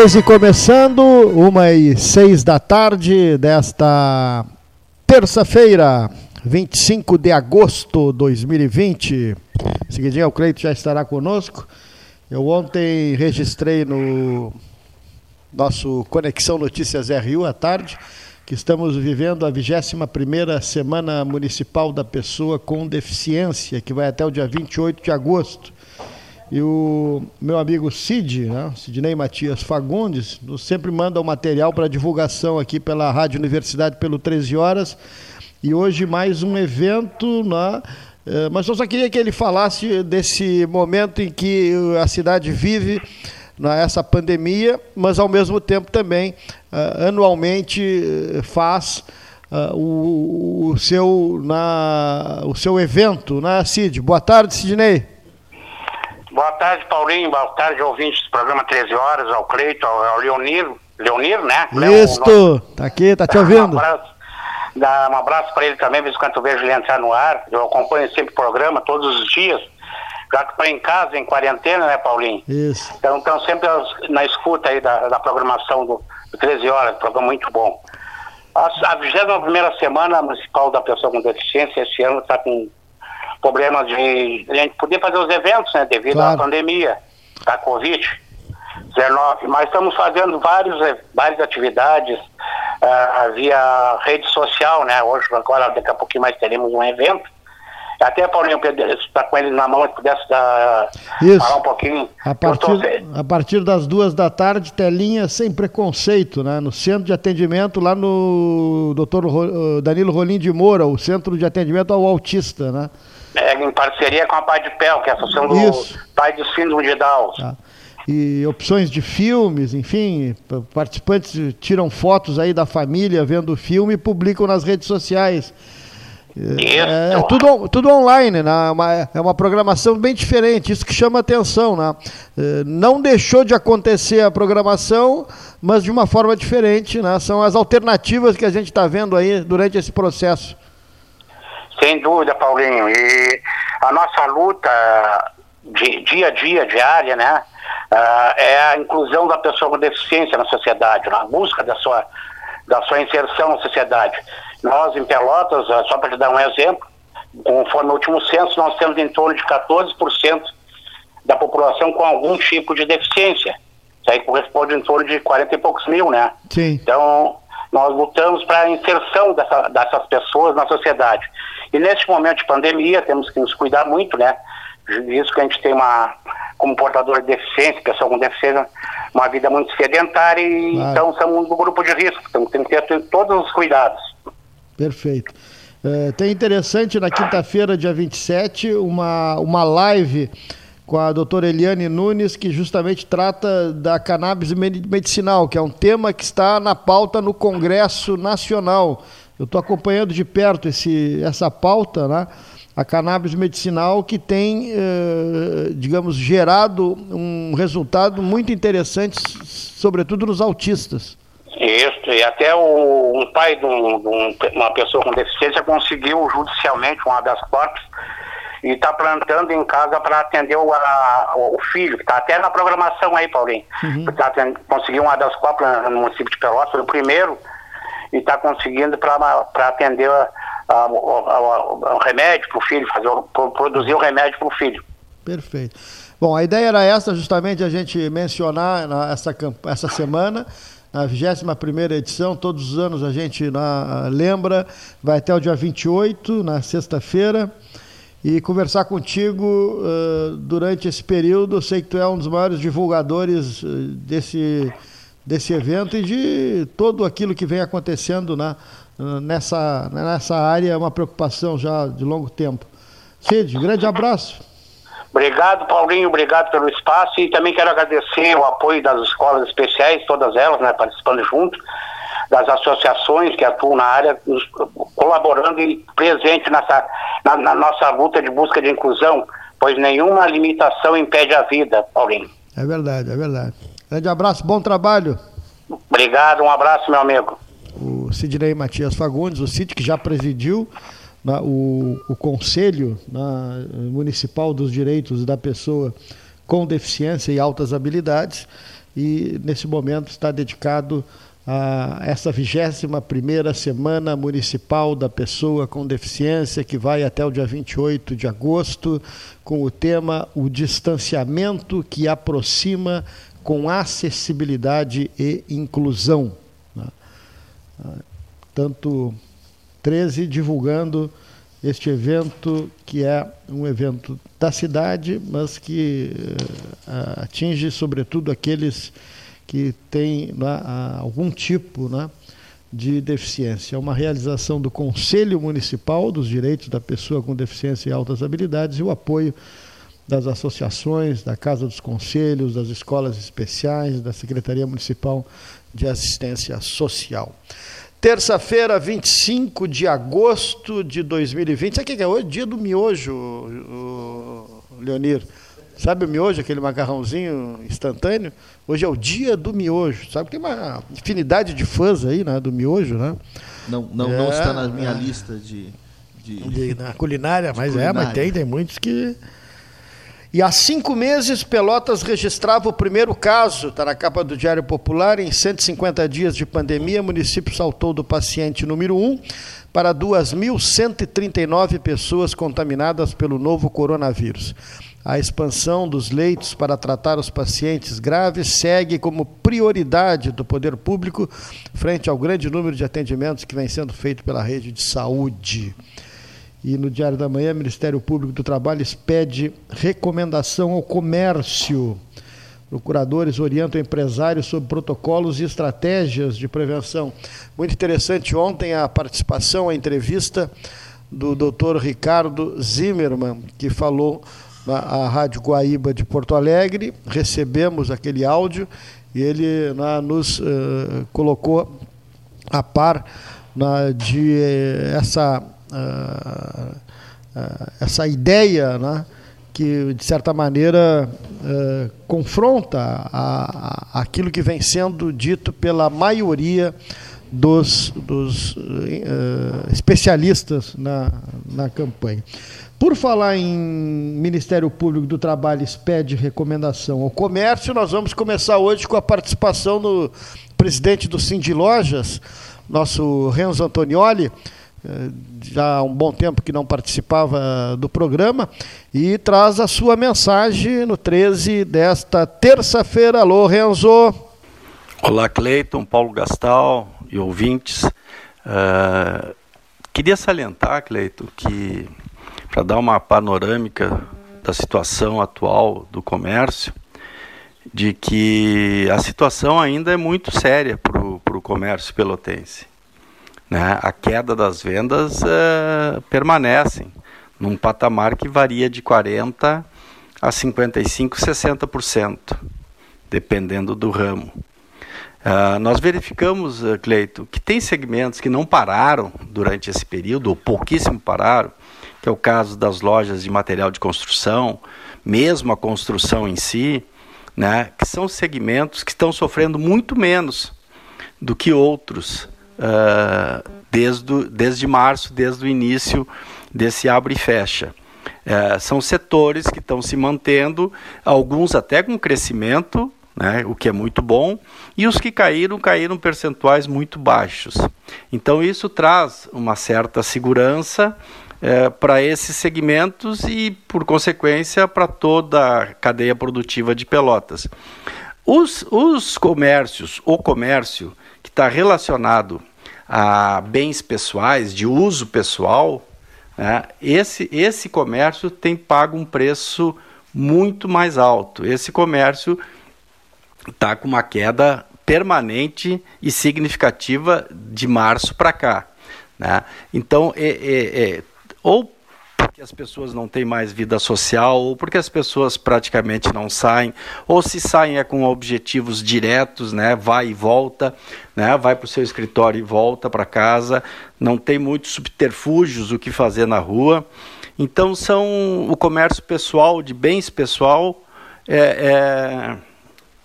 13 começando, uma e seis da tarde desta terça-feira, 25 de agosto de 2020. Seguidinho, o Cleito já estará conosco. Eu ontem registrei no nosso Conexão Notícias RU à tarde que estamos vivendo a 21ª Semana Municipal da Pessoa com Deficiência, que vai até o dia 28 de agosto. E o meu amigo Cid, né, Sidney Matias Fagundes, nos sempre manda o material para divulgação aqui pela Rádio Universidade pelo 13 horas. E hoje mais um evento, né, eh, mas eu só queria que ele falasse desse momento em que a cidade vive né, pandemia, mas ao mesmo tempo também uh, anualmente eh, faz o, seu, na, o seu evento, né, Cid? Boa tarde, Sidney. Boa tarde, Paulinho. Boa tarde, ouvintes do programa 13 Horas, ao Cleito, ao, ao Leonir. Leonir, né? Isso, nosso... tá aqui, tá te ouvindo. Um abraço, dá um abraço para ele também, vez quando eu vejo ele entrar no ar. Eu acompanho sempre o programa todos os dias, já que estou em casa, em quarentena, né, Paulinho? Isso. Então, então sempre na escuta aí da, da programação do, do 13 Horas, programa muito bom. A, a 21 semana municipal da pessoa com deficiência esse ano está com problema de a gente poder fazer os eventos, né, devido claro. à pandemia da Covid-19. Mas estamos fazendo vários, várias atividades uh, via rede social, né? Hoje, agora, daqui a pouquinho mais teremos um evento. Até Paulinho está com ele na mão, se pudesse dar, falar um pouquinho. A partir, tô... a partir das duas da tarde, telinha sem preconceito, né? No centro de atendimento, lá no doutor Danilo Rolim de Moura, o centro de atendimento ao autista, né? É, em parceria com a Pai de Pel, que é a Associação do Isso. Pai do Síndrome de Down. Tá. E opções de filmes, enfim, participantes tiram fotos aí da família vendo o filme e publicam nas redes sociais. É, é, tudo, tudo online, né? É uma, é uma programação bem diferente, isso que chama atenção. Né? É, não deixou de acontecer a programação, mas de uma forma diferente. Né? São as alternativas que a gente está vendo aí durante esse processo. Sem dúvida, Paulinho. E a nossa luta de dia a dia, diária, né? Uh, é a inclusão da pessoa com deficiência na sociedade, na busca da sua, da sua inserção na sociedade. Nós, em Pelotas, uh, só para te dar um exemplo, conforme o último censo, nós temos em torno de 14% da população com algum tipo de deficiência. Isso aí corresponde em torno de 40 e poucos mil, né? Sim. Então, nós lutamos para a inserção dessa, dessas pessoas na sociedade. E nesse momento de pandemia, temos que nos cuidar muito, né? Isso que a gente tem uma, como portador de deficiência, pessoa com deficiência, uma vida muito sedentária e claro. então somos do grupo de risco, então tem que ter todos os cuidados. Perfeito. É, tem interessante na quinta-feira, dia 27, uma, uma live com a doutora Eliane Nunes, que justamente trata da cannabis medicinal, que é um tema que está na pauta no Congresso Nacional. Eu estou acompanhando de perto esse, essa pauta, né? a cannabis medicinal, que tem, eh, digamos, gerado um resultado muito interessante, sobretudo nos autistas. Isso, e até o, um pai de, um, de uma pessoa com deficiência conseguiu judicialmente uma das cortes e está plantando em casa para atender o, a, o filho, que está até na programação aí, Paulinho. Uhum. Tá, conseguiu uma das cópias no município de Pelotas, o primeiro, e está conseguindo para atender o remédio para o filho, fazer, produzir o remédio para o filho. Perfeito. Bom, a ideia era essa, justamente a gente mencionar essa, essa semana, na 21 edição, todos os anos a gente na, lembra, vai até o dia 28, na sexta-feira e conversar contigo uh, durante esse período. Eu sei que tu é um dos maiores divulgadores uh, desse, desse evento e de todo aquilo que vem acontecendo na, uh, nessa, nessa área, é uma preocupação já de longo tempo. Cid, grande abraço. Obrigado, Paulinho, obrigado pelo espaço e também quero agradecer o apoio das escolas especiais, todas elas, né, participando junto das associações que atuam na área, colaborando e presente nessa, na, na, nossa luta de busca de inclusão, pois nenhuma limitação impede a vida, Paulinho. É verdade, é verdade. Grande abraço, bom trabalho. Obrigado, um abraço, meu amigo. O Sidney Matias Fagundes, o Cid que já presidiu na, o, o Conselho na, Municipal dos Direitos da Pessoa com Deficiência e Altas Habilidades e nesse momento está dedicado essa 21ª Semana Municipal da Pessoa com Deficiência, que vai até o dia 28 de agosto, com o tema O Distanciamento que aproxima com acessibilidade e inclusão. Né? Tanto 13 divulgando este evento que é um evento da cidade, mas que uh, atinge sobretudo aqueles que têm né, algum tipo né, de deficiência. É uma realização do Conselho Municipal dos Direitos da Pessoa com Deficiência e Altas Habilidades e o apoio das associações, da Casa dos Conselhos, das escolas especiais, da Secretaria Municipal de Assistência Social. Terça-feira, 25 de agosto de 2020. Sabe o que é hoje? Dia do miojo, Leonir. Sabe o miojo, aquele macarrãozinho instantâneo? Hoje é o dia do miojo. Sabe que tem uma infinidade de fãs aí, né, do miojo, né? Não, não, é, não está na minha é. lista de, de... de na culinária, de mas culinária. é, mas tem, tem muitos que e há cinco meses, Pelotas registrava o primeiro caso, está na capa do Diário Popular, em 150 dias de pandemia, o município saltou do paciente número 1 para 2.139 pessoas contaminadas pelo novo coronavírus. A expansão dos leitos para tratar os pacientes graves segue como prioridade do poder público frente ao grande número de atendimentos que vem sendo feito pela rede de saúde. E no Diário da Manhã, o Ministério Público do Trabalho pede recomendação ao comércio. Procuradores orientam empresários sobre protocolos e estratégias de prevenção. Muito interessante ontem a participação, a entrevista do doutor Ricardo Zimmermann, que falou na Rádio Guaíba de Porto Alegre. Recebemos aquele áudio e ele na, nos uh, colocou a par na, de uh, essa uh, uh, essa ideia né, que, de certa maneira, confronta a, a, aquilo que vem sendo dito pela maioria dos, dos especialistas na, na campanha. Por falar em Ministério Público do Trabalho expede recomendação ao comércio, nós vamos começar hoje com a participação do presidente do Cindy Lojas, nosso Renzo Antonioli, eh, já há um bom tempo que não participava do programa, e traz a sua mensagem no 13 desta terça-feira. Alô, Renzo. Olá, Cleiton, Paulo Gastal e ouvintes. Uh, queria salientar, Cleiton, que para dar uma panorâmica da situação atual do comércio, de que a situação ainda é muito séria para o comércio pelotense né, a queda das vendas uh, permanecem num patamar que varia de 40% a 55%, 60%, dependendo do ramo. Uh, nós verificamos, uh, Cleito, que tem segmentos que não pararam durante esse período, ou pouquíssimo pararam, que é o caso das lojas de material de construção, mesmo a construção em si, né, que são segmentos que estão sofrendo muito menos do que outros uh, desde, desde março, desde o início desse abre e fecha. Uh, são setores que estão se mantendo, alguns até com crescimento, né, o que é muito bom, e os que caíram, caíram percentuais muito baixos. Então, isso traz uma certa segurança é, para esses segmentos e, por consequência, para toda a cadeia produtiva de Pelotas. Os, os comércios, o comércio que está relacionado a bens pessoais, de uso pessoal, né, esse, esse comércio tem pago um preço muito mais alto. Esse comércio está com uma queda permanente e significativa de março para cá. Né? Então, é, é, é, ou porque as pessoas não têm mais vida social, ou porque as pessoas praticamente não saem, ou se saem é com objetivos diretos, né, vai e volta, né, vai para o seu escritório e volta para casa, não tem muitos subterfúgios o que fazer na rua. Então são o comércio pessoal, de bens pessoal, é,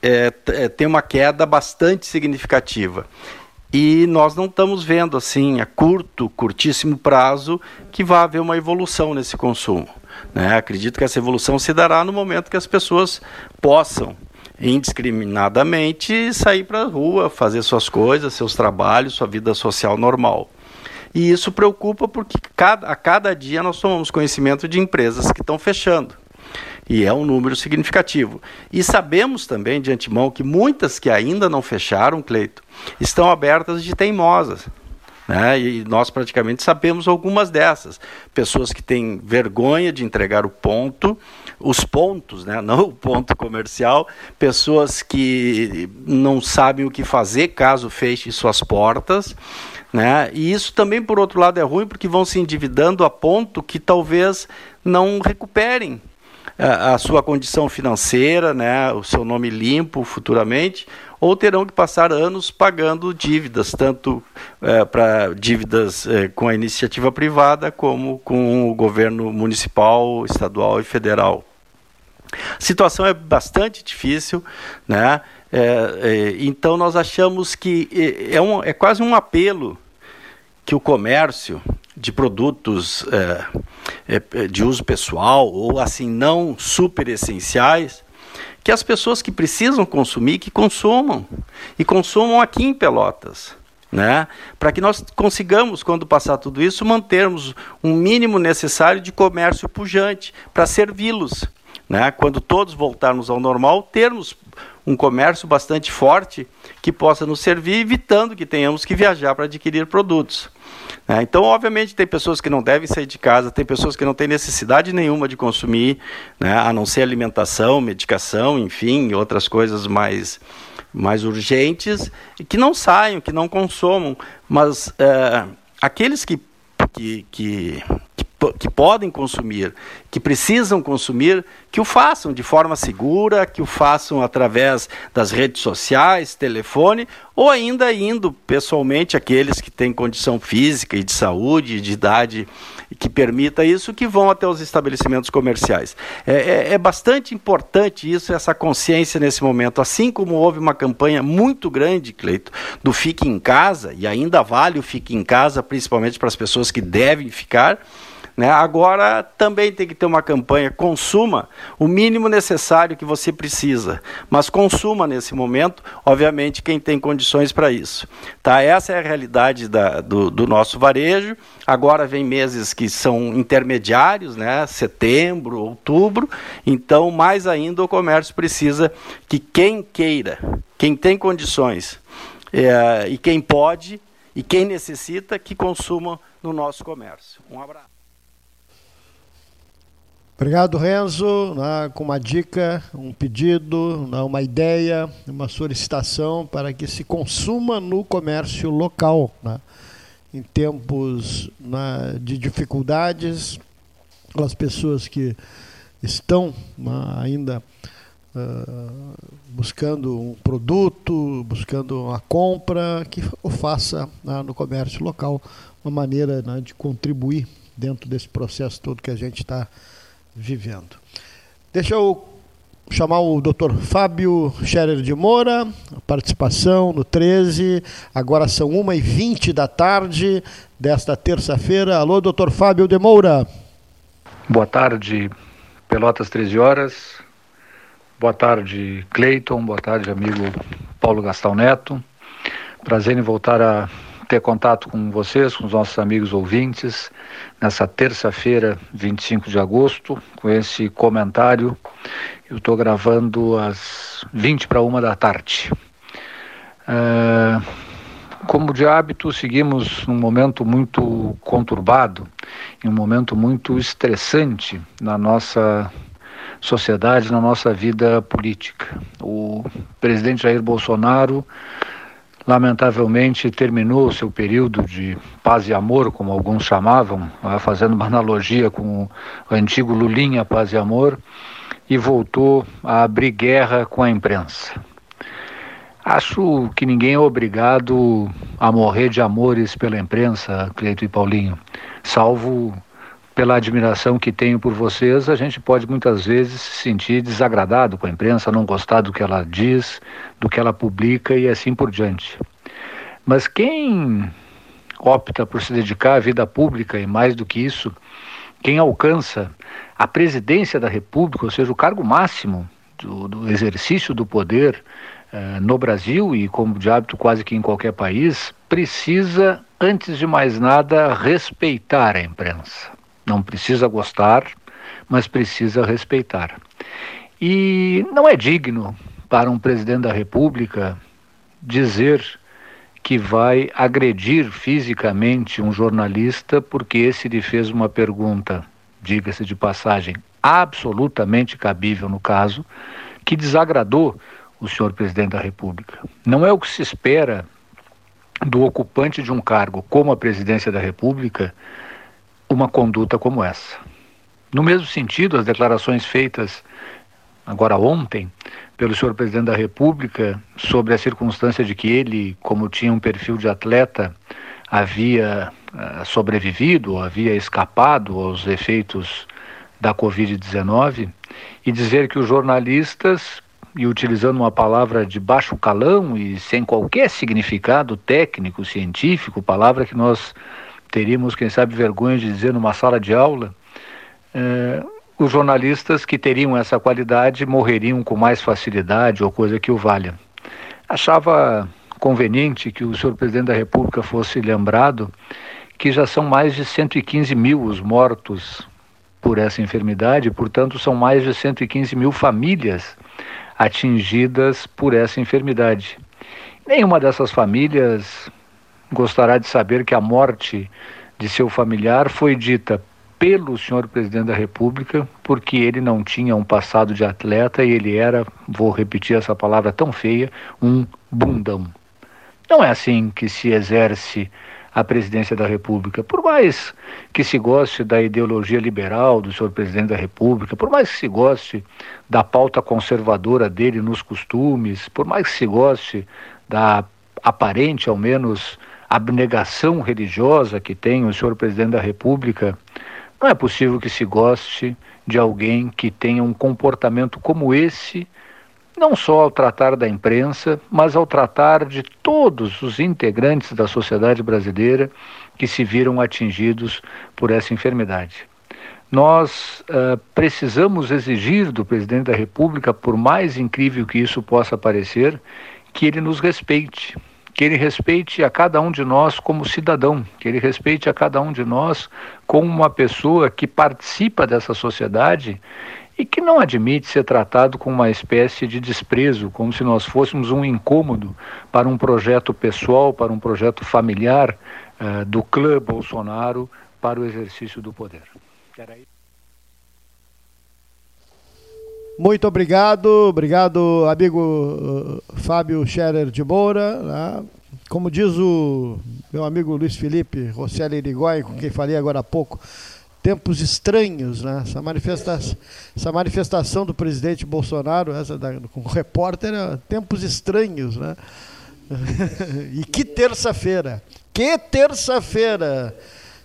é, é, é tem uma queda bastante significativa. E nós não estamos vendo assim a curto, curtíssimo prazo que vai haver uma evolução nesse consumo. Né? Acredito que essa evolução se dará no momento que as pessoas possam indiscriminadamente sair para a rua, fazer suas coisas, seus trabalhos, sua vida social normal. E isso preocupa porque cada, a cada dia nós tomamos conhecimento de empresas que estão fechando. E é um número significativo. E sabemos também de antemão que muitas que ainda não fecharam, Cleito, estão abertas de teimosas. Né? E nós praticamente sabemos algumas dessas. Pessoas que têm vergonha de entregar o ponto, os pontos, né? não o ponto comercial, pessoas que não sabem o que fazer caso feche suas portas. Né? E isso também, por outro lado, é ruim porque vão se endividando a ponto que talvez não recuperem a, sua condição financeira, né? o seu nome limpo futuramente, ou terão que passar anos pagando dívidas, tanto é, para dívidas é, com a iniciativa privada, como com o governo municipal, estadual e federal. A situação é bastante difícil, né? É, é então nós achamos que é, é, um, é quase um apelo que o comércio de produtos é, de uso pessoal ou assim não super essenciais que as pessoas que precisam consumir, que consumam. E consumam aqui em Pelotas. Né? Para que nós consigamos, quando passar tudo isso, mantermos um mínimo necessário de comércio pujante para servi-los. Né? Quando todos voltarmos ao normal, termos um comércio bastante forte que possa nos servir, evitando que tenhamos que viajar para adquirir produtos. É, então, obviamente, tem pessoas que não devem sair de casa, tem pessoas que não têm necessidade nenhuma de consumir, né, a não ser alimentação, medicação, enfim, outras coisas mais, mais urgentes, que não saiam, que não consumam. Mas é, aqueles que, que, que, que que podem consumir, que precisam consumir, que o façam de forma segura, que o façam através das redes sociais, telefone, ou ainda indo pessoalmente aqueles que têm condição física e de saúde, de idade que permita isso, que vão até os estabelecimentos comerciais. É, é, é, bastante importante isso, essa consciência nesse momento. Assim como houve uma campanha muito grande, Cleito, do Fique em Casa, e ainda vale o Fique em Casa, principalmente para as pessoas que devem ficar, né? Agora também tem que ter uma campanha, consuma o mínimo necessário que você precisa, mas consuma nesse momento, obviamente, quem tem condições para isso. Tá? Essa é a realidade da, do, do, nosso varejo. Agora vem meses que são intermediários, né? setembro, outubro, então mais ainda o comércio precisa que quem queira, quem tem condições é, e quem pode e quem necessita que consuma no nosso comércio. Um abraço. Obrigado, Renzo, né, com uma dica, um pedido, né, uma ideia, uma solicitação para que se consuma no comércio local. Né, em tempos né, de dificuldades, as pessoas que estão né, ainda uh, buscando um produto, buscando uma compra, que o faça né, no comércio local, uma maneira de contribuir dentro desse processo todo que a gente está vivendo. Deixa eu chamar o Dr. Fábio Scherer de Moura, participação no 13, agora são 1h20 da tarde desta terça-feira. Alô, Dr. Fábio de Moura. Boa tarde, Pelotas 13 horas. Boa tarde, Cleiton. Boa tarde, amigo Paulo Gastão Neto. Prazer em voltar a ter contato com vocês, com os nossos amigos ouvintes, nessa terça-feira, 25 de agosto, com esse comentário. Eu estou gravando às 20 para uma da tarde. É, como de hábito, seguimos num momento muito conturbado, em um momento muito estressante na nossa sociedade, na nossa vida política. O presidente Jair Bolsonaro lamentavelmente terminou seu período de paz e amor, como alguns chamavam, ah, fazendo uma analogia com o antigo Lulinha Paz e Amor, e voltou a abrir guerra com a imprensa. Acho que ninguém é obrigado a morrer de amores pela imprensa, Cleito e Paulinho, salvo pela admiração que tenho por vocês, a gente pode muitas vezes se sentir desagradado com a imprensa, não gostar do que ela diz, do que ela publica e assim por diante. Mas quem opta por se dedicar à vida pública e mais do que isso, quem alcança a presidência da República, ou seja, o cargo máximo do, do exercício do poder uh, no Brasil e como de hábito quase que em qualquer país, precisa, antes de mais nada, respeitar a imprensa. Não precisa gostar, mas precisa respeitar. E não é digno para um presidente da República dizer que vai agredir fisicamente um jornalista porque esse lhe fez uma pergunta, diga-se de passagem, absolutamente cabível no caso, que desagradou o senhor presidente da República. Não é o que se espera do ocupante de um cargo como a presidência da República uma conduta como essa. No mesmo sentido, as declarações feitas agora ontem pelo senhor presidente da República sobre a circunstância de que ele, como tinha um perfil de atleta, havia uh, sobrevivido, havia escapado aos efeitos da Covid-19 e dizer que os jornalistas, e utilizando uma palavra de baixo calão e sem qualquer significado técnico, científico, palavra que nós teríamos, quem sabe, vergonha de dizer numa sala de aula, eh, os jornalistas que teriam essa qualidade morreriam com mais facilidade ou coisa que o valha. Achava conveniente que o senhor presidente da República fosse lembrado que já são mais de 115 mil os mortos por essa enfermidade, portanto, são mais de 115 mil famílias atingidas por essa enfermidade. Nenhuma dessas famílias gostará de saber que a morte de seu familiar foi dita pelo senhor presidente da República, porque ele não tinha um passado de atleta e ele era, vou repetir essa palavra tão feia, um bundão. Não é assim que se exerce a presidência da República. Por mais que se goste da ideologia liberal do senhor presidente da República, por mais que se goste da pauta conservadora dele nos costumes, por mais que se goste da aparente, ao menos, abnegação religiosa que tem o senhor presidente da República, não é possível que se goste de alguém que tenha um comportamento como esse, não só ao tratar da imprensa, mas ao tratar de todos os integrantes da sociedade brasileira que se viram atingidos por essa enfermidade. Nós uh, precisamos exigir do presidente da República, por mais incrível que isso possa parecer, que ele nos respeite, que ele respeite a cada um de nós como cidadão, que ele respeite a cada um de nós como uma pessoa que participa dessa sociedade e que não admite ser tratado com uma espécie de desprezo, como se nós fôssemos um incômodo para um projeto pessoal, para um projeto familiar uh, do clã Bolsonaro para o exercício do poder. Muito obrigado, obrigado, amigo uh, Fábio Scherer de Moura. Né? Como diz o meu amigo Luiz Felipe Rosselli Irigói, com quem falei agora há pouco, tempos estranhos, né? Essa, manifesta essa manifestação do presidente Bolsonaro, essa da, com o repórter, é tempos estranhos, né? e que terça-feira, que terça-feira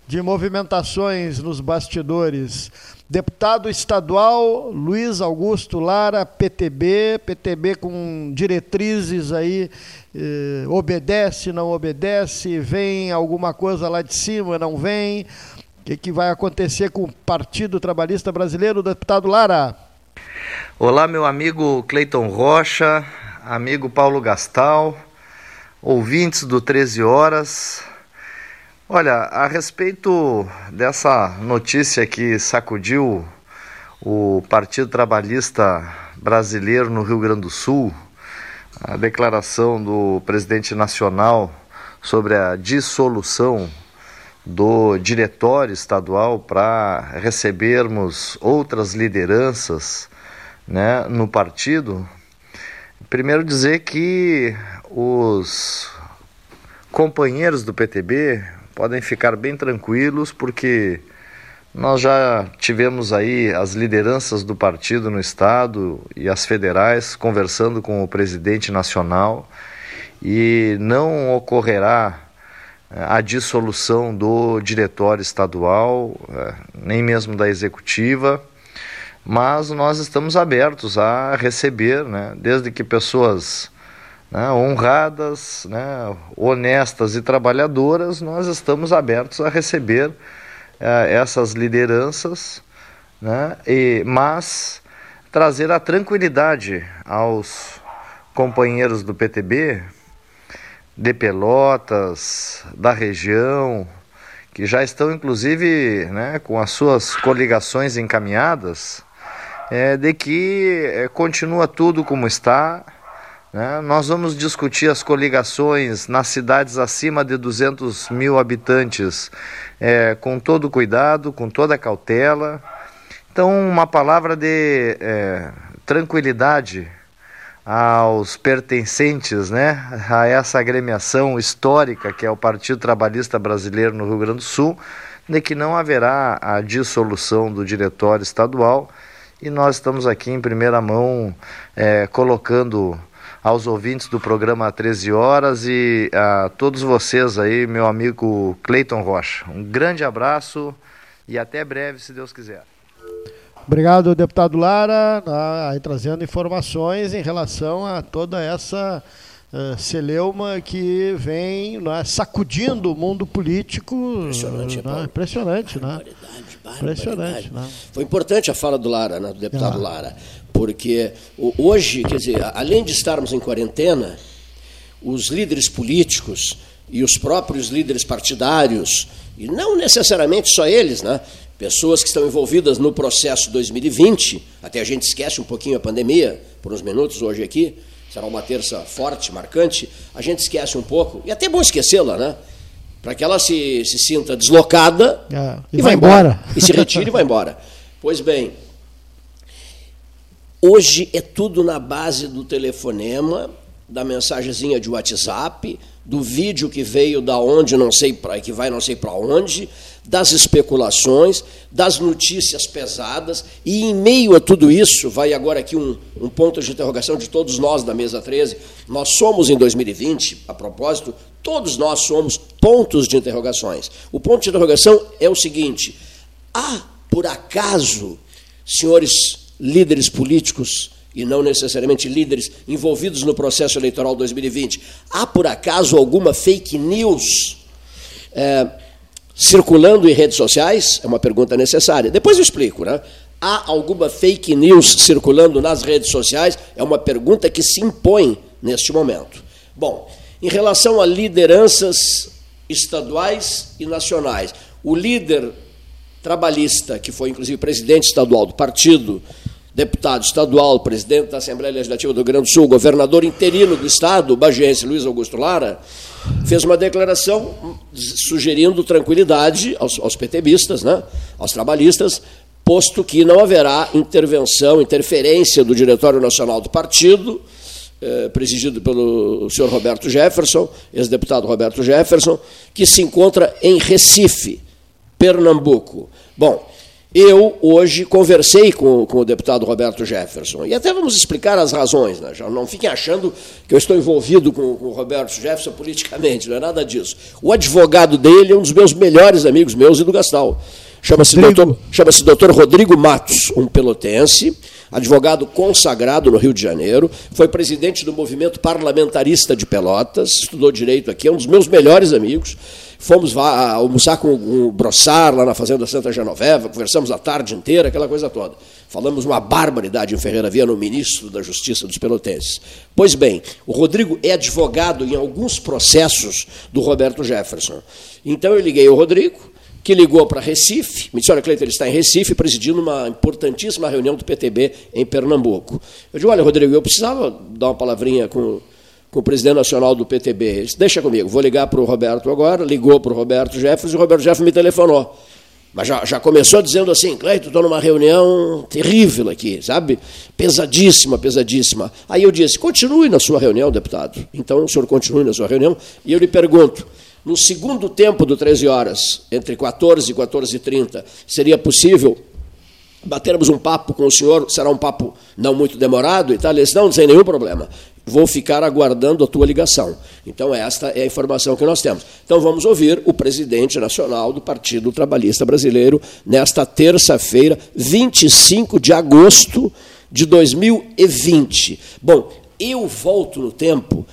de movimentações nos bastidores Deputado estadual Luiz Augusto Lara, PTB, PTB com diretrizes aí, eh, obedece, não obedece, vem alguma coisa lá de cima, não vem. O que, que vai acontecer com o Partido Trabalhista Brasileiro, deputado Lara? Olá, meu amigo Cleiton Rocha, amigo Paulo Gastal, ouvintes do 13 Horas. Olha, a respeito dessa notícia que sacudiu o Partido Trabalhista Brasileiro no Rio Grande do Sul, a declaração do presidente nacional sobre a dissolução do diretório estadual para recebermos outras lideranças né, no partido. Primeiro dizer que os companheiros do PTB, podem ficar bem tranquilos, porque nós já tivemos aí as lideranças do partido no estado e as federais conversando com o presidente nacional e não ocorrerá eh, a dissolução do diretório estadual, eh, nem mesmo da executiva, mas nós estamos abertos a receber, né, desde que pessoas né, honradas, né, honestas e trabalhadoras, nós estamos abertos a receber uh, essas lideranças, né, e, mas trazer a tranquilidade aos companheiros do PTB, de Pelotas, da região, que já estão inclusive né, com as suas coligações encaminhadas, é, de que é, continua tudo como está. Né? Nós vamos discutir as coligações nas cidades acima de 200 mil habitantes é, com todo cuidado, com toda cautela. Então, uma palavra de é, tranquilidade aos pertencentes né, a essa agremiação histórica que é o Partido Trabalhista Brasileiro no Rio Grande do Sul, de que não haverá a dissolução do diretório estadual e nós estamos aqui em primeira mão é, colocando aos ouvintes do programa 13 Horas e a todos vocês aí, meu amigo Cleiton Rocha. Um grande abraço e até breve, se Deus quiser. Obrigado, deputado Lara, aí trazendo informações em relação a toda essa uh, celeuma que vem né, sacudindo o mundo político. Impressionante, né, impressionante, né? Impressionante, né? Foi importante a fala do Lara, né, do deputado ah. Lara, porque hoje, quer dizer, além de estarmos em quarentena, os líderes políticos e os próprios líderes partidários, e não necessariamente só eles, né? pessoas que estão envolvidas no processo 2020, até a gente esquece um pouquinho a pandemia, por uns minutos hoje aqui, será uma terça forte, marcante, a gente esquece um pouco, e até é bom esquecê-la, né? Para que ela se, se sinta deslocada é, e, e vai embora. embora. E se retire e vai embora. Pois bem, hoje é tudo na base do telefonema, da mensagenzinha de WhatsApp, do vídeo que veio da onde não sei para que vai não sei para onde, das especulações, das notícias pesadas, e em meio a tudo isso, vai agora aqui um, um ponto de interrogação de todos nós da mesa 13. Nós somos em 2020, a propósito, todos nós somos pontos de interrogações. O ponto de interrogação é o seguinte: há, por acaso, senhores líderes políticos e não necessariamente líderes envolvidos no processo eleitoral 2020, há por acaso alguma fake news? É, circulando em redes sociais? É uma pergunta necessária. Depois eu explico, né? Há alguma fake news circulando nas redes sociais? É uma pergunta que se impõe neste momento. Bom, em relação a lideranças estaduais e nacionais, o líder trabalhista, que foi inclusive presidente estadual do partido, deputado estadual, presidente da Assembleia Legislativa do Rio Grande do Sul, governador interino do estado, bagiense Luiz Augusto Lara, fez uma declaração sugerindo tranquilidade aos, aos PTBistas, né, aos trabalhistas, posto que não haverá intervenção, interferência do Diretório Nacional do Partido, eh, presidido pelo senhor Roberto Jefferson, ex-deputado Roberto Jefferson, que se encontra em Recife, Pernambuco. Bom, eu hoje conversei com, com, o deputado Roberto Jefferson e até vamos explicar as razões. Né? Já não fiquem achando que eu estou envolvido com, com, o Roberto Jefferson politicamente, não é nada disso. O advogado dele é um dos meus melhores amigos meus e do Gastal. Chama-se doutor, chama doutor Rodrigo Matos, um pelotense, advogado consagrado no Rio de Janeiro, foi presidente do movimento parlamentarista de Pelotas, estudou direito aqui, é um dos meus melhores amigos Fomos almoçar com o Brossar lá na Fazenda Santa Genoveva, conversamos a tarde inteira, aquela coisa toda. Falamos uma barbaridade em Ferreira Viana, o ministro da Justiça dos Pelotenses. Pois bem, o Rodrigo é advogado em alguns processos do Roberto Jefferson. Então eu liguei ao Rodrigo, que ligou para Recife, me disse, olha, Cleiton, ele está em Recife, presidindo uma importantíssima reunião do PTB em Pernambuco. Eu disse, olha, Rodrigo, eu precisava dar uma palavrinha com com o presidente nacional do PTB. Ele disse, deixa comigo, vou ligar para o Roberto agora. Ligou para o Roberto Jefferson e o Roberto Jefferson me telefonou. Mas já, já começou dizendo assim, Cleito, estou numa reunião terrível aqui, sabe? Pesadíssima, pesadíssima. Aí eu disse, continue na sua reunião, deputado. Então o senhor continue na sua reunião. E eu lhe pergunto, no segundo tempo do 13 horas, entre 14 e 14 e 30, seria possível batermos um papo com o senhor? Será um papo não muito demorado e tal? Ele disse, não, sem nenhum problema vou ficar aguardando a tua ligação. Então, esta é a informação que nós temos. Então, vamos ouvir o presidente nacional do Partido Trabalhista Brasileiro nesta terça-feira, 25 de agosto de 2020. Bom, eu volto no tempo.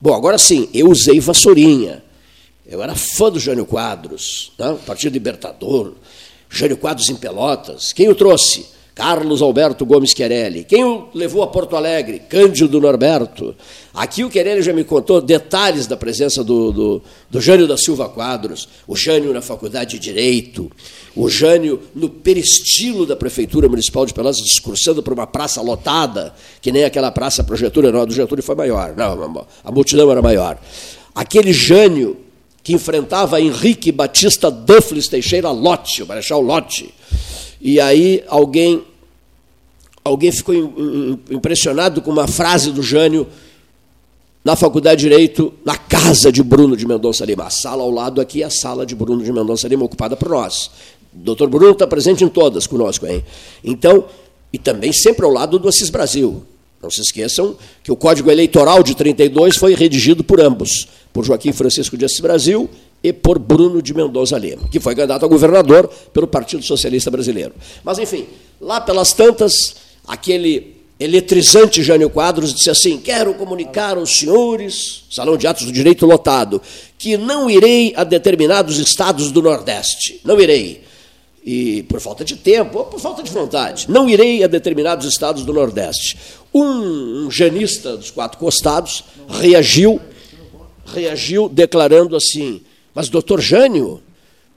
Bom, agora sim, eu usei vassourinha. Eu era fã do Jânio Quadros, né? Partido Libertador, Jânio Quadros em Pelotas. Quem o trouxe? Carlos Alberto Gomes Querelli. Quem o levou a Porto Alegre? Cândido Norberto. Aqui o Querelli já me contou detalhes da presença do, do, do Jânio da Silva Quadros, o Jânio na Faculdade de Direito, o Jânio no peristilo da Prefeitura Municipal de Pelotas, discursando por uma praça lotada, que nem aquela praça Getúlio, não, a do Getúlio foi maior, não, a multidão era maior. Aquele Jânio que enfrentava Henrique Batista Duffles Teixeira Lotte, o Marechal Lotte. E aí alguém alguém ficou impressionado com uma frase do Jânio na Faculdade de Direito, na casa de Bruno de Mendonça Lima. A sala ao lado aqui é a sala de Bruno de Mendonça Lima, ocupada por nós. O doutor Bruno está presente em todas conosco, hein? Então, e também sempre ao lado do Assis Brasil. Não se esqueçam que o Código Eleitoral de 32 foi redigido por ambos, por Joaquim Francisco de Assis Brasil e por Bruno de Mendonça Lima, que foi candidato a governador pelo Partido Socialista Brasileiro. Mas, enfim, lá pelas tantas, aquele eletrizante Jânio Quadros disse assim: Quero comunicar aos senhores, Salão de Atos do Direito lotado, que não irei a determinados estados do Nordeste. Não irei. E por falta de tempo, ou por falta de vontade, não irei a determinados estados do Nordeste. Um, um janista dos quatro costados reagiu, reagiu declarando assim: Mas, doutor Jânio,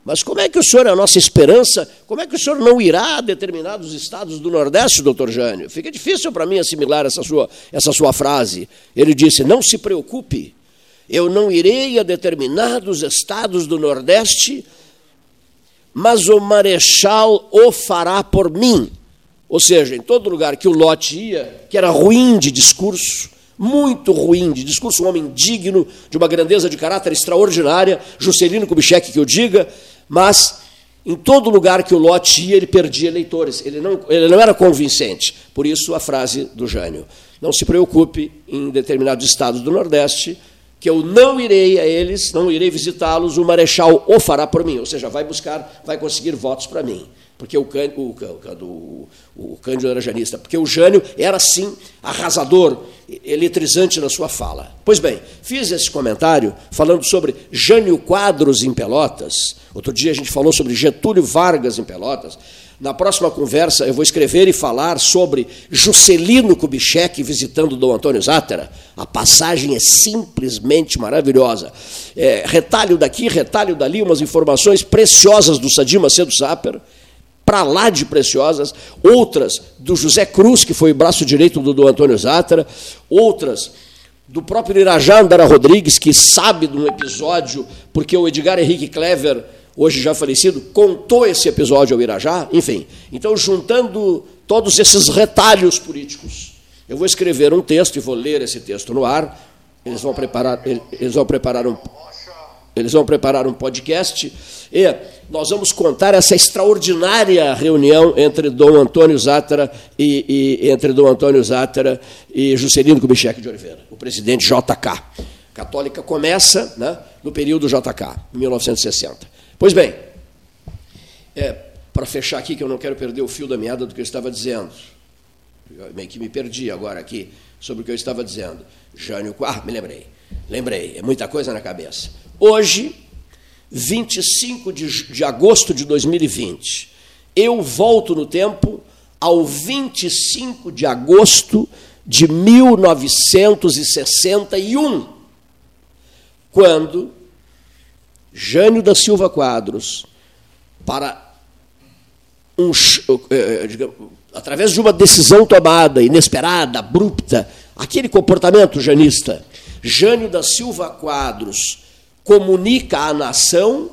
mas como é que o senhor é a nossa esperança? Como é que o senhor não irá a determinados estados do Nordeste, doutor Jânio? Fica difícil para mim assimilar essa sua, essa sua frase. Ele disse: Não se preocupe, eu não irei a determinados estados do Nordeste, mas o marechal o fará por mim. Ou seja, em todo lugar que o Lote ia, que era ruim de discurso, muito ruim, de discurso, um homem digno, de uma grandeza de caráter extraordinária, Juscelino Kubitschek que eu diga, mas em todo lugar que o Lote ia, ele perdia eleitores. Ele não, ele não era convincente. Por isso, a frase do Jânio. Não se preocupe em determinados estados do Nordeste, que eu não irei a eles, não irei visitá-los, o Marechal o fará por mim. Ou seja, vai buscar, vai conseguir votos para mim porque o, Cândido, o, o, Cândido era janista, porque o Jânio era, sim, arrasador, eletrizante na sua fala. Pois bem, fiz esse comentário falando sobre Jânio Quadros em Pelotas. Outro dia a gente falou sobre Getúlio Vargas em Pelotas. Na próxima conversa eu vou escrever e falar sobre Juscelino Kubitschek visitando Dom Antônio Zátera. A passagem é simplesmente maravilhosa. É, retalho daqui, retalho dali, umas informações preciosas do Sadim Macedo Sáper para lá de preciosas, outras do José Cruz, que foi braço direito do, do Antônio Zátara, outras do próprio Irajá Andara Rodrigues, que sabe de um episódio, porque o Edgar Henrique Clever, hoje já falecido, contou esse episódio ao Irajá, enfim. Então, juntando todos esses retalhos políticos, eu vou escrever um texto e vou ler esse texto no ar. Eles vão preparar, eles vão preparar um, eles vão preparar um podcast e nós vamos contar essa extraordinária reunião entre Dom Antônio Zátera e, e entre Dom Antônio Zátera e Juscelino Kubitschek de Oliveira, o presidente JK. Católica começa né, no período JK, 1960. Pois bem, é, para fechar aqui, que eu não quero perder o fio da meada do que eu estava dizendo. Eu meio que me perdi agora aqui sobre o que eu estava dizendo. Jânio, ah, me lembrei. Lembrei, é muita coisa na cabeça. Hoje, 25 de, de agosto de 2020, eu volto no tempo ao 25 de agosto de 1961, quando Jânio da Silva Quadros, para um, eh, digamos, através de uma decisão tomada, inesperada, abrupta, aquele comportamento janista, Jânio da Silva Quadros comunica à nação,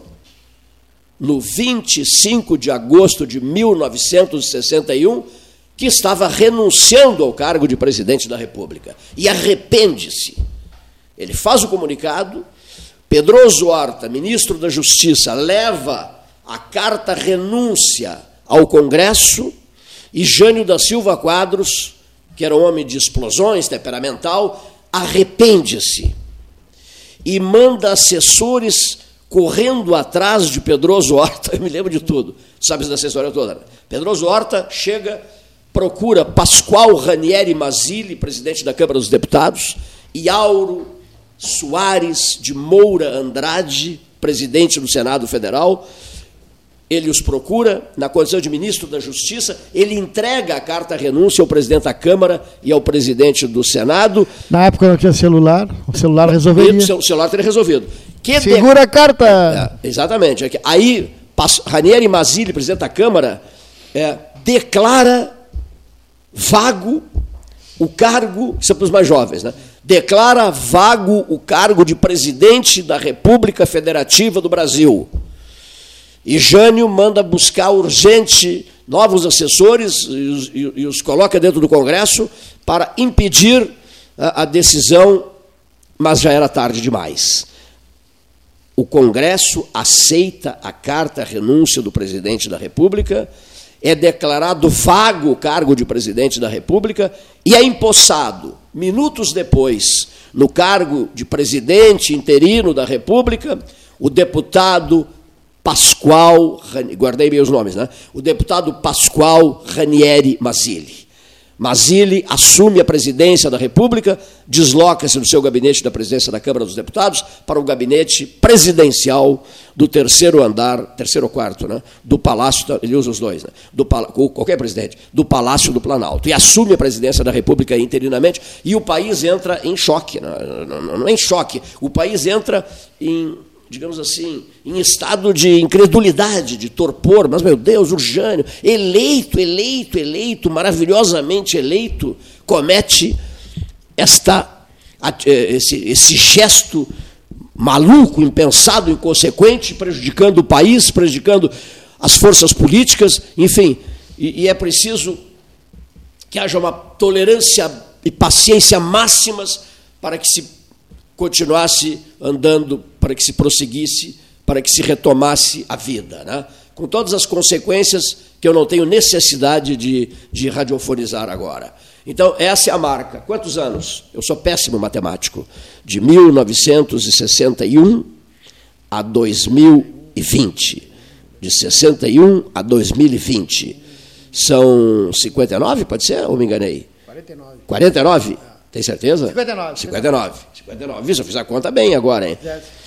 no 25 de agosto de 1961, que estava renunciando ao cargo de presidente da República e arrepende-se. Ele faz o comunicado, Pedroso Horta, ministro da Justiça, leva a carta renúncia ao Congresso e Jânio da Silva Quadros, que era um homem de explosões, temperamental, arrepende-se e manda assessores correndo atrás de Pedroso Horta, eu me lembro de tudo, sabes dessa história toda. Né? Pedroso Horta chega, procura Pascoal Ranieri Mazzilli, presidente da Câmara dos Deputados, e Auro Soares de Moura Andrade, presidente do Senado Federal, ele os procura na condição de ministro da Justiça, ele entrega a carta renúncia ao presidente da Câmara e ao presidente do Senado. Na época não tinha celular, o celular resolveria. O celular teria resolvido. Que Segura de... a carta! É, exatamente. É aí, Ranieri Mazzilli, presidente da Câmara, é, declara vago o cargo, isso é para os mais jovens, né? declara vago o cargo de presidente da República Federativa do Brasil. E Jânio manda buscar urgente novos assessores e os, e os coloca dentro do Congresso para impedir a, a decisão, mas já era tarde demais. O Congresso aceita a carta renúncia do presidente da República, é declarado vago o cargo de presidente da República e é empossado, minutos depois, no cargo de presidente interino da República, o deputado Pascoal, guardei meus nomes, né? O deputado Pascoal Ranieri Mazzilli. Mazzilli assume a presidência da República, desloca-se do seu gabinete da presidência da Câmara dos Deputados para o gabinete presidencial do terceiro andar, terceiro ou quarto, né? Do Palácio, ele usa os dois, né? Do, qualquer presidente, do Palácio do Planalto. E assume a presidência da República interinamente e o país entra em choque, né? não, não, não é em choque, o país entra em digamos assim, em estado de incredulidade, de torpor. Mas, meu Deus, o Jânio, eleito, eleito, eleito, maravilhosamente eleito, comete esta, eh, esse, esse gesto maluco, impensado, inconsequente, prejudicando o país, prejudicando as forças políticas, enfim. E, e é preciso que haja uma tolerância e paciência máximas para que se continuasse andando, para que se prosseguisse, para que se retomasse a vida. Né? Com todas as consequências que eu não tenho necessidade de, de radiofonizar agora. Então, essa é a marca. Quantos anos? Eu sou péssimo matemático. De 1961 a 2020. De 61 a 2020. São 59, pode ser? Ou me enganei? 49. 49? Tem certeza? 59. 59. 59. Viu? Eu fiz a conta bem agora, hein?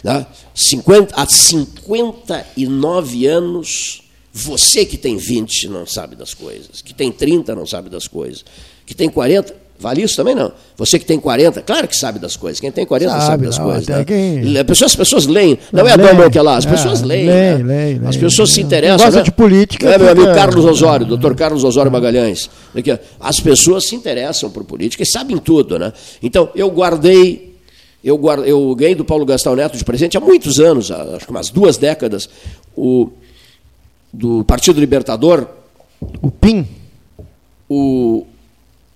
Né? 50, há 59 anos, você que tem 20 não sabe das coisas. Que tem 30 não sabe das coisas. Que tem 40, Vale isso também não. Você que tem 40, claro que sabe das coisas. Quem tem 40 sabe, sabe das não, coisas. Né? Quem... As, pessoas, as pessoas leem. Não, não é a Dom que é lá, as pessoas é, leem. Leem, né? leem, As pessoas se interessam. Gosta né? de política. É, meu amigo Carlos Osório, doutor Carlos Osório Magalhães. As pessoas se interessam por política e sabem tudo. Né? Então, eu guardei. Eu, guardei, eu ganhei do Paulo Gastão Neto de presente há muitos anos, acho que umas duas décadas, o, do Partido Libertador. O PIN? O,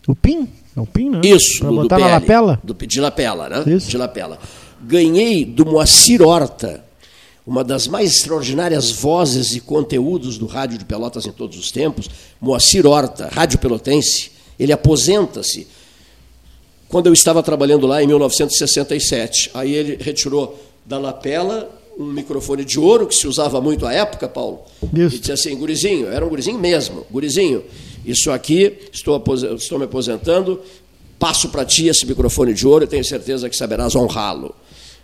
o PIN? É o PIN, né? Isso, Pra do, botar do PL, na lapela? Do, de lapela, né? Isso. De lapela. Ganhei do Moacir Horta, uma das mais extraordinárias vozes e conteúdos do rádio de Pelotas em todos os tempos, Moacir Horta, rádio pelotense. Ele aposenta-se quando eu estava trabalhando lá em 1967. Aí ele retirou da lapela um microfone de ouro que se usava muito à época, Paulo. Isso. E disse assim, gurizinho, era um gurizinho mesmo, gurizinho, isso aqui, estou, estou me aposentando, passo para ti esse microfone de ouro e tenho certeza que saberás honrá-lo.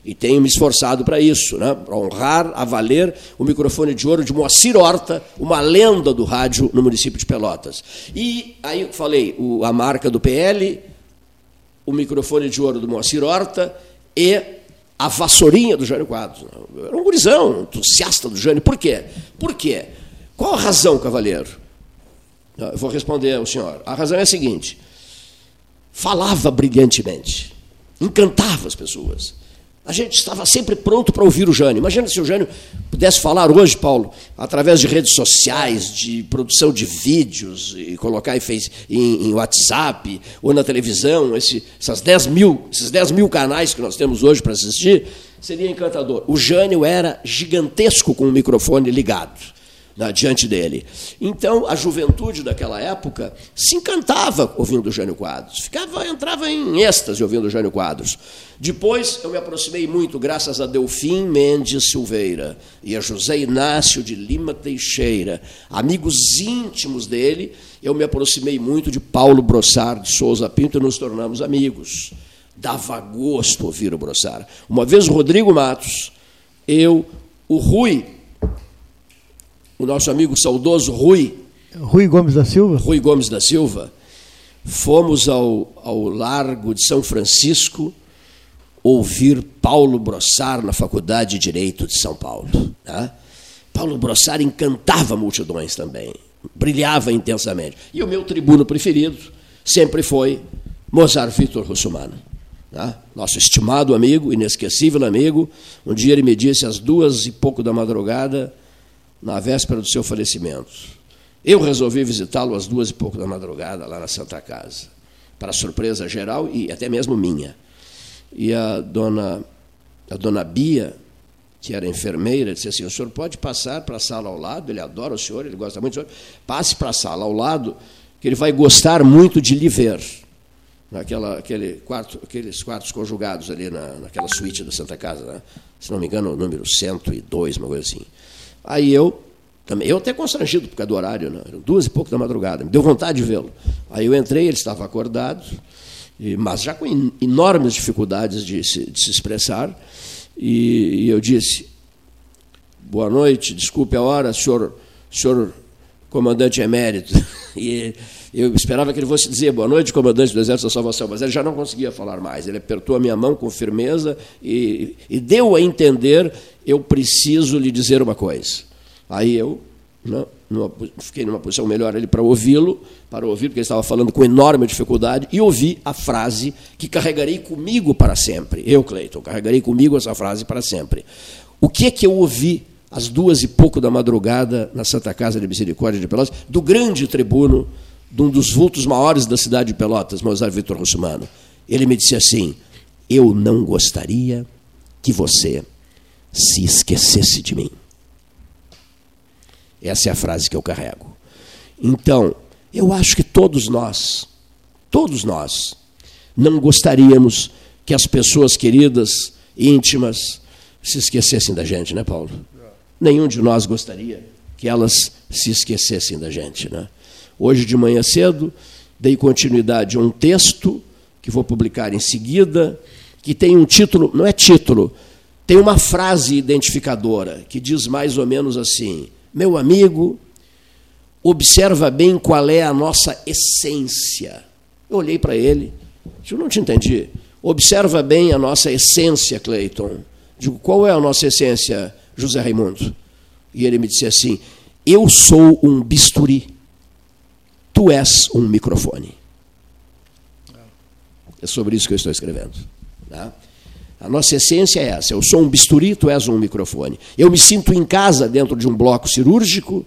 E tenho me esforçado para isso, né? para honrar, a valer o microfone de ouro de Moacir Horta, uma lenda do rádio no município de Pelotas. E aí eu falei, o, a marca do PL, o microfone de ouro do Moacir Horta e a vassourinha do Jânio Quadros. Eu era um gurizão, um entusiasta do Jânio. Por quê? Por quê? Qual a razão, cavaleiro? Eu vou responder ao senhor. A razão é a seguinte: falava brilhantemente, encantava as pessoas. A gente estava sempre pronto para ouvir o Jânio. Imagina se o Jânio pudesse falar hoje, Paulo, através de redes sociais, de produção de vídeos, e colocar em, em, em WhatsApp ou na televisão, esse, essas 10 mil, esses 10 mil canais que nós temos hoje para assistir, seria encantador. O Jânio era gigantesco com o microfone ligado diante dele. Então, a juventude daquela época se encantava ouvindo Jânio Quadros, ficava, entrava em êxtase ouvindo Jânio Quadros. Depois, eu me aproximei muito, graças a Delfim Mendes Silveira e a José Inácio de Lima Teixeira, amigos íntimos dele, eu me aproximei muito de Paulo Brossard de Souza Pinto e nos tornamos amigos. Dava gosto ouvir o Brossard. Uma vez o Rodrigo Matos, eu, o Rui, o nosso amigo saudoso Rui. Rui Gomes da Silva? Rui Gomes da Silva. Fomos ao, ao Largo de São Francisco ouvir Paulo Brossar na Faculdade de Direito de São Paulo. Né? Paulo Brossar encantava multidões também, brilhava intensamente. E o meu tribuno preferido sempre foi Mozart Vitor Russumano. Né? Nosso estimado amigo, inesquecível amigo. Um dia ele me disse às duas e pouco da madrugada, na véspera do seu falecimento. Eu resolvi visitá-lo às duas e pouco da madrugada, lá na Santa Casa, para surpresa geral e até mesmo minha. E a dona, a dona Bia, que era enfermeira, disse assim: o senhor pode passar para a sala ao lado, ele adora o senhor, ele gosta muito do senhor, passe para a sala ao lado, que ele vai gostar muito de lhe ver. Naquela, aquele quarto, aqueles quartos conjugados ali na, naquela suíte da Santa Casa, né? se não me engano, o número 102, uma coisa assim. Aí eu, também, eu até constrangido por causa do horário, né? duas e pouco da madrugada, me deu vontade de vê-lo. Aí eu entrei, ele estava acordado, mas já com enormes dificuldades de se, de se expressar, e, e, eu disse: Boa noite, desculpe a hora, senhor, senhor comandante emérito. E eu esperava que ele fosse dizer boa noite, comandante do Exército da Salvação, mas ele já não conseguia falar mais. Ele apertou a minha mão com firmeza e, e deu a entender: eu preciso lhe dizer uma coisa. Aí eu né, numa, fiquei numa posição melhor ali para ouvi-lo, para ouvir, porque ele estava falando com enorme dificuldade, e ouvi a frase que carregarei comigo para sempre. Eu, Cleiton, carregarei comigo essa frase para sempre. O que é que eu ouvi às duas e pouco da madrugada na Santa Casa de Misericórdia de Pelotas, do grande tribuno, de um dos vultos maiores da cidade de Pelotas, Mozart Vitor Russumano? Ele me disse assim: Eu não gostaria que você se esquecesse de mim. Essa é a frase que eu carrego. Então, eu acho que todos nós, todos nós, não gostaríamos que as pessoas queridas, íntimas, se esquecessem da gente, né, Paulo? Nenhum de nós gostaria que elas se esquecessem da gente, né? Hoje de manhã cedo, dei continuidade a um texto que vou publicar em seguida, que tem um título, não é título, tem uma frase identificadora que diz mais ou menos assim: meu amigo, observa bem qual é a nossa essência. Eu olhei para ele, eu não te entendi. Observa bem a nossa essência, Cleiton. Digo, qual é a nossa essência, José Raimundo? E ele me disse assim: Eu sou um bisturi, tu és um microfone. É sobre isso que eu estou escrevendo. Tá? A nossa essência é essa. Eu sou um bisturi, tu és um microfone. Eu me sinto em casa dentro de um bloco cirúrgico,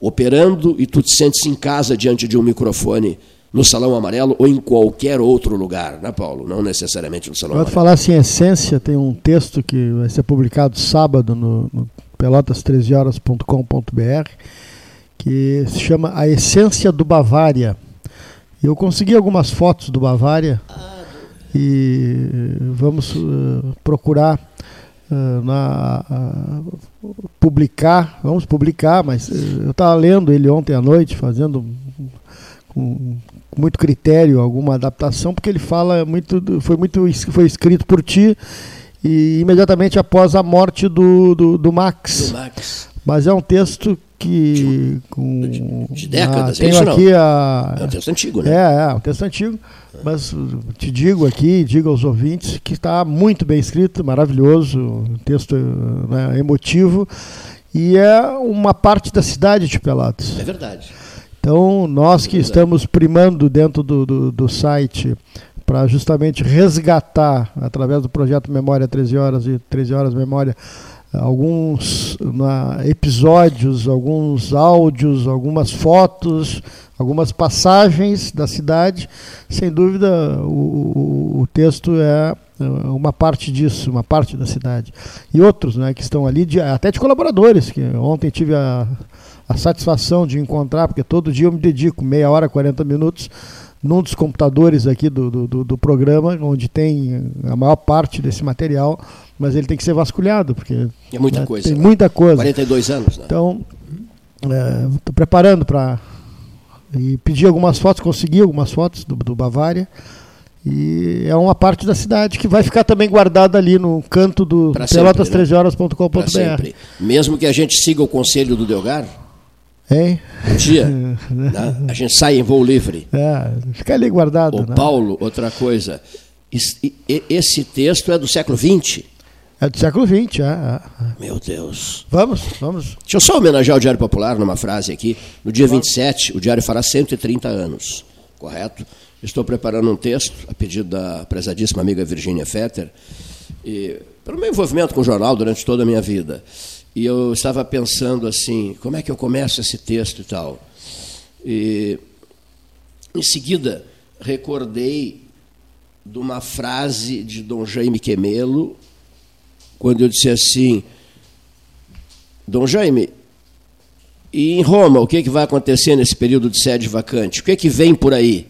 operando, e tu te sentes em casa diante de um microfone no Salão Amarelo ou em qualquer outro lugar, né, Paulo? Não necessariamente no Salão Pode Amarelo. falar assim, essência, tem um texto que vai ser publicado sábado no, no pelotas13horas.com.br que se chama A Essência do Bavária. Eu consegui algumas fotos do Bavária. E vamos uh, procurar uh, na, uh, publicar, vamos publicar, mas eu estava lendo ele ontem à noite, fazendo com, com muito critério alguma adaptação, porque ele fala muito, foi muito foi escrito por ti e imediatamente após a morte do, do, do Max. Do Max. Mas é um texto que com de, décadas, ah, tenho é aqui a é um texto antigo, né? É, é um texto antigo, mas te digo aqui, digo aos ouvintes que está muito bem escrito, maravilhoso, um texto né, emotivo e é uma parte da cidade de Pelotas. É verdade. Então nós é que estamos primando dentro do, do, do site para justamente resgatar através do projeto Memória 13 horas e 13 horas Memória alguns na, episódios, alguns áudios, algumas fotos, algumas passagens da cidade. Sem dúvida, o, o, o, texto é, é uma parte disso, uma parte da cidade. E outros né, que estão ali, de, até de colaboradores, que ontem tive a, a satisfação de encontrar, porque todo dia eu me dedico meia hora, 40 minutos num dos computadores aqui do, do, do, programa, onde tem a maior parte desse material, mas ele tem que ser vasculhado, porque é muita né, coisa, tem né? muita coisa. 42 anos. Né? Então, estou é, preparando para e pedi algumas fotos, consegui algumas fotos do, do Bavária E é uma parte da cidade que vai ficar também guardada ali no canto do pelotas13horas.com.br. Né? Mesmo que a gente siga o conselho do Delgar, Hein? Um dia, né? a gente sai em voo livre. É, fica ali guardado. O né? Paulo, outra coisa, esse texto é do século XX. É do século XX, é, é. Meu Deus. Vamos, vamos. Deixa eu só homenagear o Diário Popular numa frase aqui. No dia 27, o Diário fará 130 anos, correto? Estou preparando um texto, a pedido da prezadíssima amiga Virginia Fetter, e, pelo meu envolvimento com o jornal durante toda a minha vida. E eu estava pensando assim, como é que eu começo esse texto e tal. E, em seguida, recordei de uma frase de Dom Jaime Quemelo, quando eu disse assim, Dom Jaime, e em Roma, o que, é que vai acontecer nesse período de sede vacante? O que, é que vem por aí?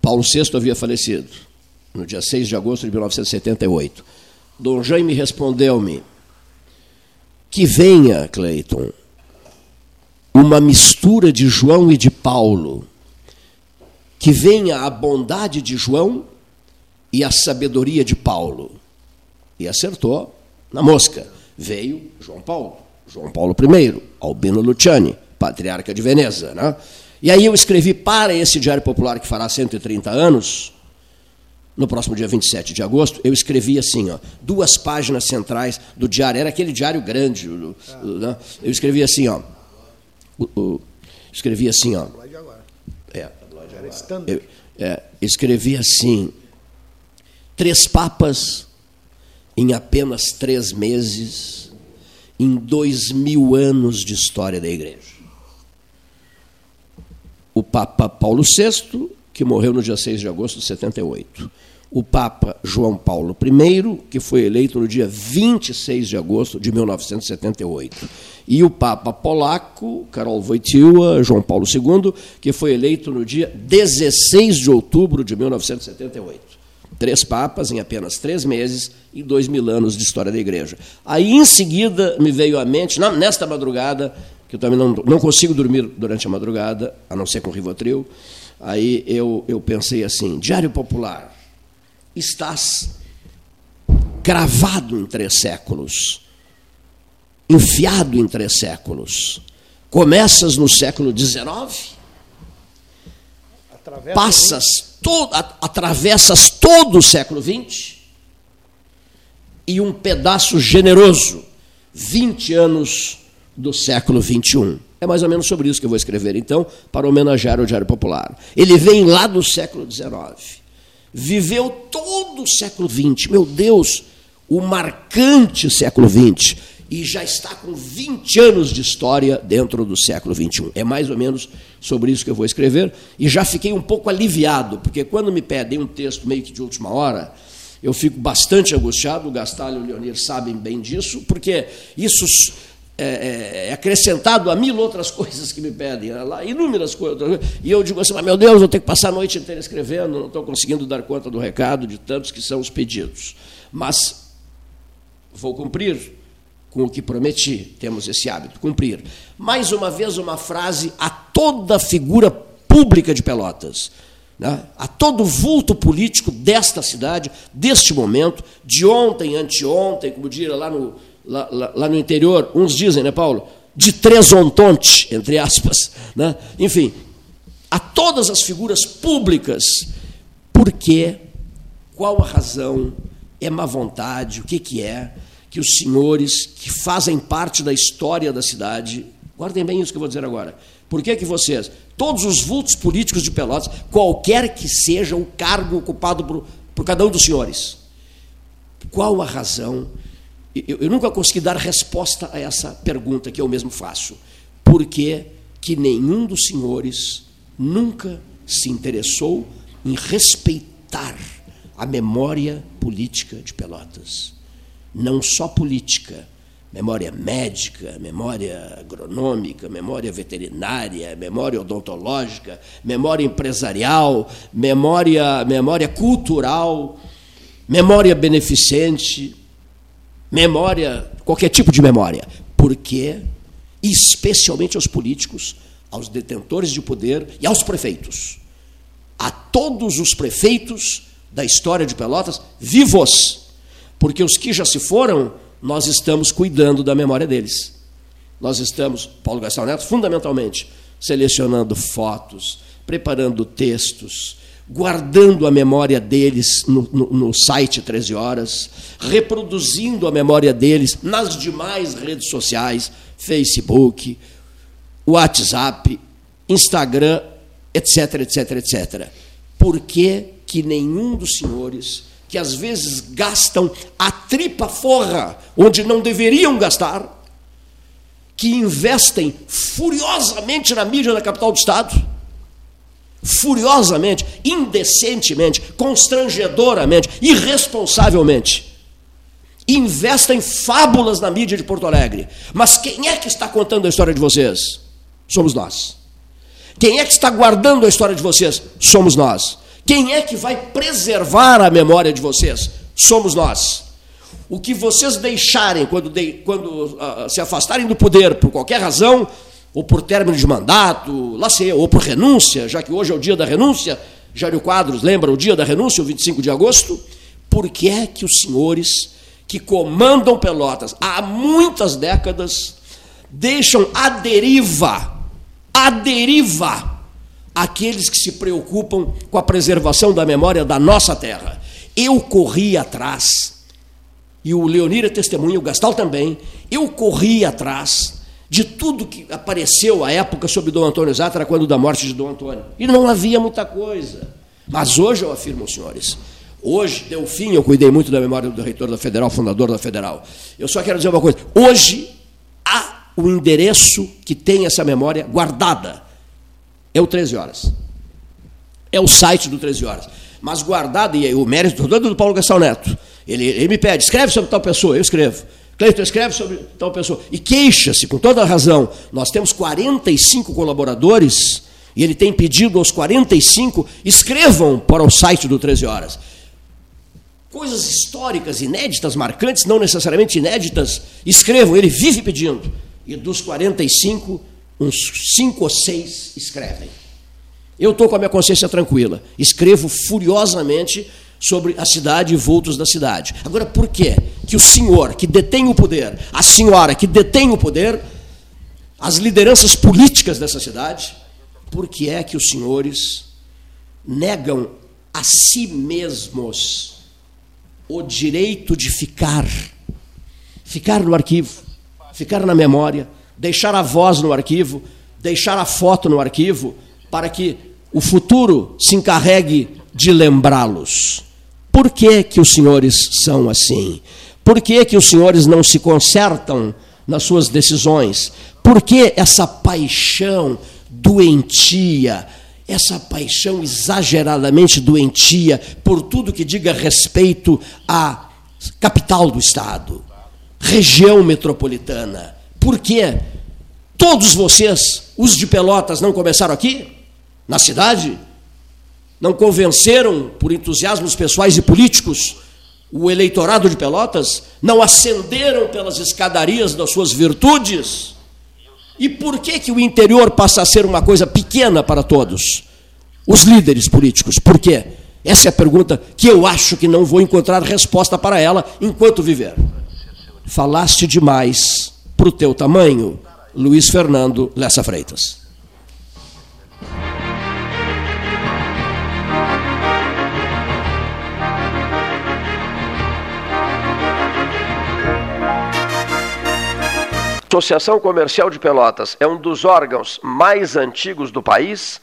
Paulo VI havia falecido, no dia 6 de agosto de 1978. Dom Jaime respondeu-me, que venha, Cleiton, uma mistura de João e de Paulo, que venha a bondade de João e a sabedoria de Paulo. E acertou na mosca. Veio João Paulo, João Paulo I, Albino Luciani, patriarca de Veneza. Né? E aí eu escrevi para esse Diário Popular que fará 130 anos, no próximo dia 27 de agosto, eu escrevi assim, ó, duas páginas centrais do diário, era aquele diário grande, né? eu escrevi assim, ó, escrevi assim, ó, é, eu, é, escrevi assim, três papas em apenas três meses, em dois mil anos de história da igreja. O Papa Paulo VI, que morreu no dia 6 de agosto de 78 o Papa João Paulo I, que foi eleito no dia 26 de agosto de 1978, e o Papa polaco, Karol Wojtyła, João Paulo II, que foi eleito no dia 16 de outubro de 1978. Três papas em apenas três meses e dois mil anos de história da igreja. Aí, em seguida, me veio à mente, nesta madrugada, que eu também não, não consigo dormir durante a madrugada, a não ser com Rivotril, aí eu, eu pensei assim, Diário Popular, estás cravado em três séculos, enfiado em três séculos. Começas no século XIX, passas todo, atravessas todo o século XX e um pedaço generoso, 20 anos do século XXI. É mais ou menos sobre isso que eu vou escrever, então, para homenagear o Diário Popular. Ele vem lá do século XIX viveu todo o século XX. Meu Deus, o marcante século XX. E já está com 20 anos de história dentro do século XXI. É mais ou menos sobre isso que eu vou escrever. E já fiquei um pouco aliviado, porque quando me pedem um texto meio que de última hora, eu fico bastante angustiado. O Gastalho e o Leonir sabem bem disso, porque isso é, é, é, acrescentado a mil outras coisas que me pedem, né? lá, inúmeras coisas. E eu digo assim, mas meu Deus, eu tenho que passar a noite inteira escrevendo, não estou conseguindo dar conta do recado, de tantos que são os pedidos. Mas vou cumprir com o que prometi, temos esse hábito, cumprir. Mais uma vez, uma frase a toda figura pública de Pelotas. Né? a todo vulto político desta cidade, deste momento, de ontem, anteontem, como diria lá no, lá, lá, lá no interior, uns dizem, né, Paulo? De tresontonte, entre aspas. Né? Enfim, a todas as figuras públicas, porque qual a razão, é má vontade, o que, que é, que os senhores que fazem parte da história da cidade, guardem bem isso que eu vou dizer agora, por que, que vocês, todos os vultos políticos de Pelotas, qualquer que seja o cargo ocupado por, por cada um dos senhores, qual a razão eu, eu, nunca consegui dar resposta a essa pergunta que eu mesmo faço. Por que, que nenhum dos senhores nunca se interessou em respeitar a memória política de Pelotas? Não só política, memória médica, memória agronômica, memória veterinária, memória odontológica, memória empresarial, memória, memória cultural, memória beneficente, memória, qualquer tipo de memória, porque, especialmente aos políticos, aos detentores de poder e aos prefeitos. a todos os prefeitos da história de Pelotas vivos, porque os que já se foram, nós estamos cuidando da memória deles. Nós estamos, Paulo Gastão Neto, fundamentalmente, selecionando fotos, preparando textos, guardando a memória deles no, no, no, site 13 Horas, reproduzindo a memória deles nas demais redes sociais, Facebook, WhatsApp, Instagram, etc, etc, etc. Por que, que nenhum dos senhores, que às vezes gastam a tripa forra onde não deveriam gastar, que investem furiosamente na mídia da capital do Estado, furiosamente, indecentemente, constrangedoramente, irresponsavelmente, investem fábulas na mídia de Porto Alegre. Mas quem é que está contando a história de vocês? Somos nós. Quem é que está guardando a história de vocês? Somos nós. Quem é que vai preservar a memória de vocês? Somos nós. O que vocês deixarem quando, de, quando uh, se afastarem do poder por qualquer razão, ou por término de mandato, lá sei, ou por renúncia, já que hoje é o dia da renúncia, Jário Quadros lembra o dia da renúncia, o 25 de agosto, por que é que os senhores que comandam Pelotas há muitas décadas deixam à deriva, à deriva, aqueles que se preocupam com a preservação da memória da nossa terra? Eu corri atrás e o Leonir é testemunha, o Gastal também, eu corri atrás de tudo que apareceu à época sobre Dom Antônio Zatra, quando da morte de Dom Antônio. E não havia muita coisa. Mas hoje eu afirmo, senhores, hoje, deu fim, eu cuidei muito da memória do reitor da Federal, fundador da Federal. Eu só quero dizer uma coisa: hoje há o endereço que tem essa memória guardada. É o 13 horas. É o site do 13 horas. Mas guardado, e o mérito do Paulo Gastão Neto ele, ele me pede, escreve sobre tal pessoa, eu escrevo. Cleiton, escreve sobre tal pessoa. E queixa-se, com toda razão. Nós temos 45 colaboradores e ele tem pedido aos 45, escrevam para o site do 13 Horas. Coisas históricas, inéditas, marcantes, não necessariamente inéditas, escrevam, ele vive pedindo. E dos 45, uns 5 ou 6 escrevem. Eu estou com a minha consciência tranquila. Escrevo furiosamente sobre a cidade e vultos da cidade. Agora, por quê? Que o senhor que detém o poder, a senhora que detém o poder, as lideranças políticas dessa cidade, por que é que os senhores negam a si mesmos o direito de ficar, ficar no arquivo, ficar na memória, deixar a voz no arquivo, deixar a foto no arquivo, para que o futuro se encarregue de lembrá-los. Por que, que os senhores são assim? Por que, que os senhores não se consertam nas suas decisões? Por que essa paixão doentia, essa paixão exageradamente doentia por tudo que diga respeito à capital do Estado, região metropolitana? Por que todos vocês, os de Pelotas, não começaram aqui? Na cidade? não convenceram, por entusiasmos pessoais e políticos, o eleitorado de Pelotas, não ascenderam pelas escadarias das suas virtudes. E por que, que o interior passa a ser uma coisa pequena para todos? Os líderes políticos, por quê? Essa é a pergunta que eu acho que não vou encontrar resposta para ela enquanto viver. Falaste demais para o teu tamanho, Luiz Fernando Lessa Freitas. Associação Comercial de Pelotas é um dos órgãos mais antigos do país,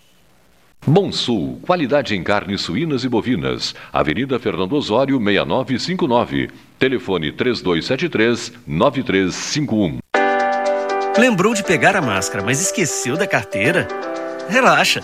Bom Sul, qualidade em carnes suínas e bovinas. Avenida Fernando Osório, 6959. Telefone 3273-9351. Lembrou de pegar a máscara, mas esqueceu da carteira? Relaxa.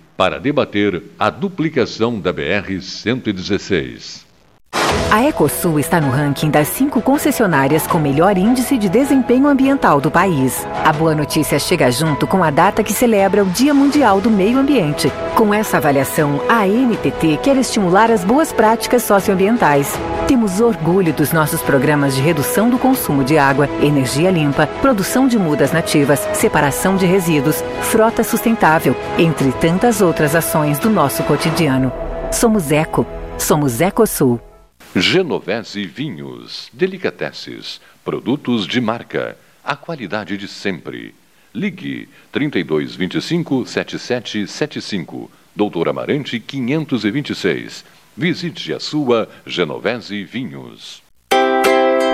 para debater a duplicação da BR-116. A Ecosul está no ranking das cinco concessionárias com melhor índice de desempenho ambiental do país. A boa notícia chega junto com a data que celebra o Dia Mundial do Meio Ambiente. Com essa avaliação, a ANTT quer estimular as boas práticas socioambientais. Temos orgulho dos nossos programas de redução do consumo de água, energia limpa, produção de mudas nativas, separação de resíduos, frota sustentável, entre tantas outras ações do nosso cotidiano. Somos Eco. Somos Ecosul. Genovese Vinhos, Delicateces, produtos de marca, a qualidade de sempre. Ligue 3225 7775, Doutor Amarante 526. Visite a sua Genovese Vinhos.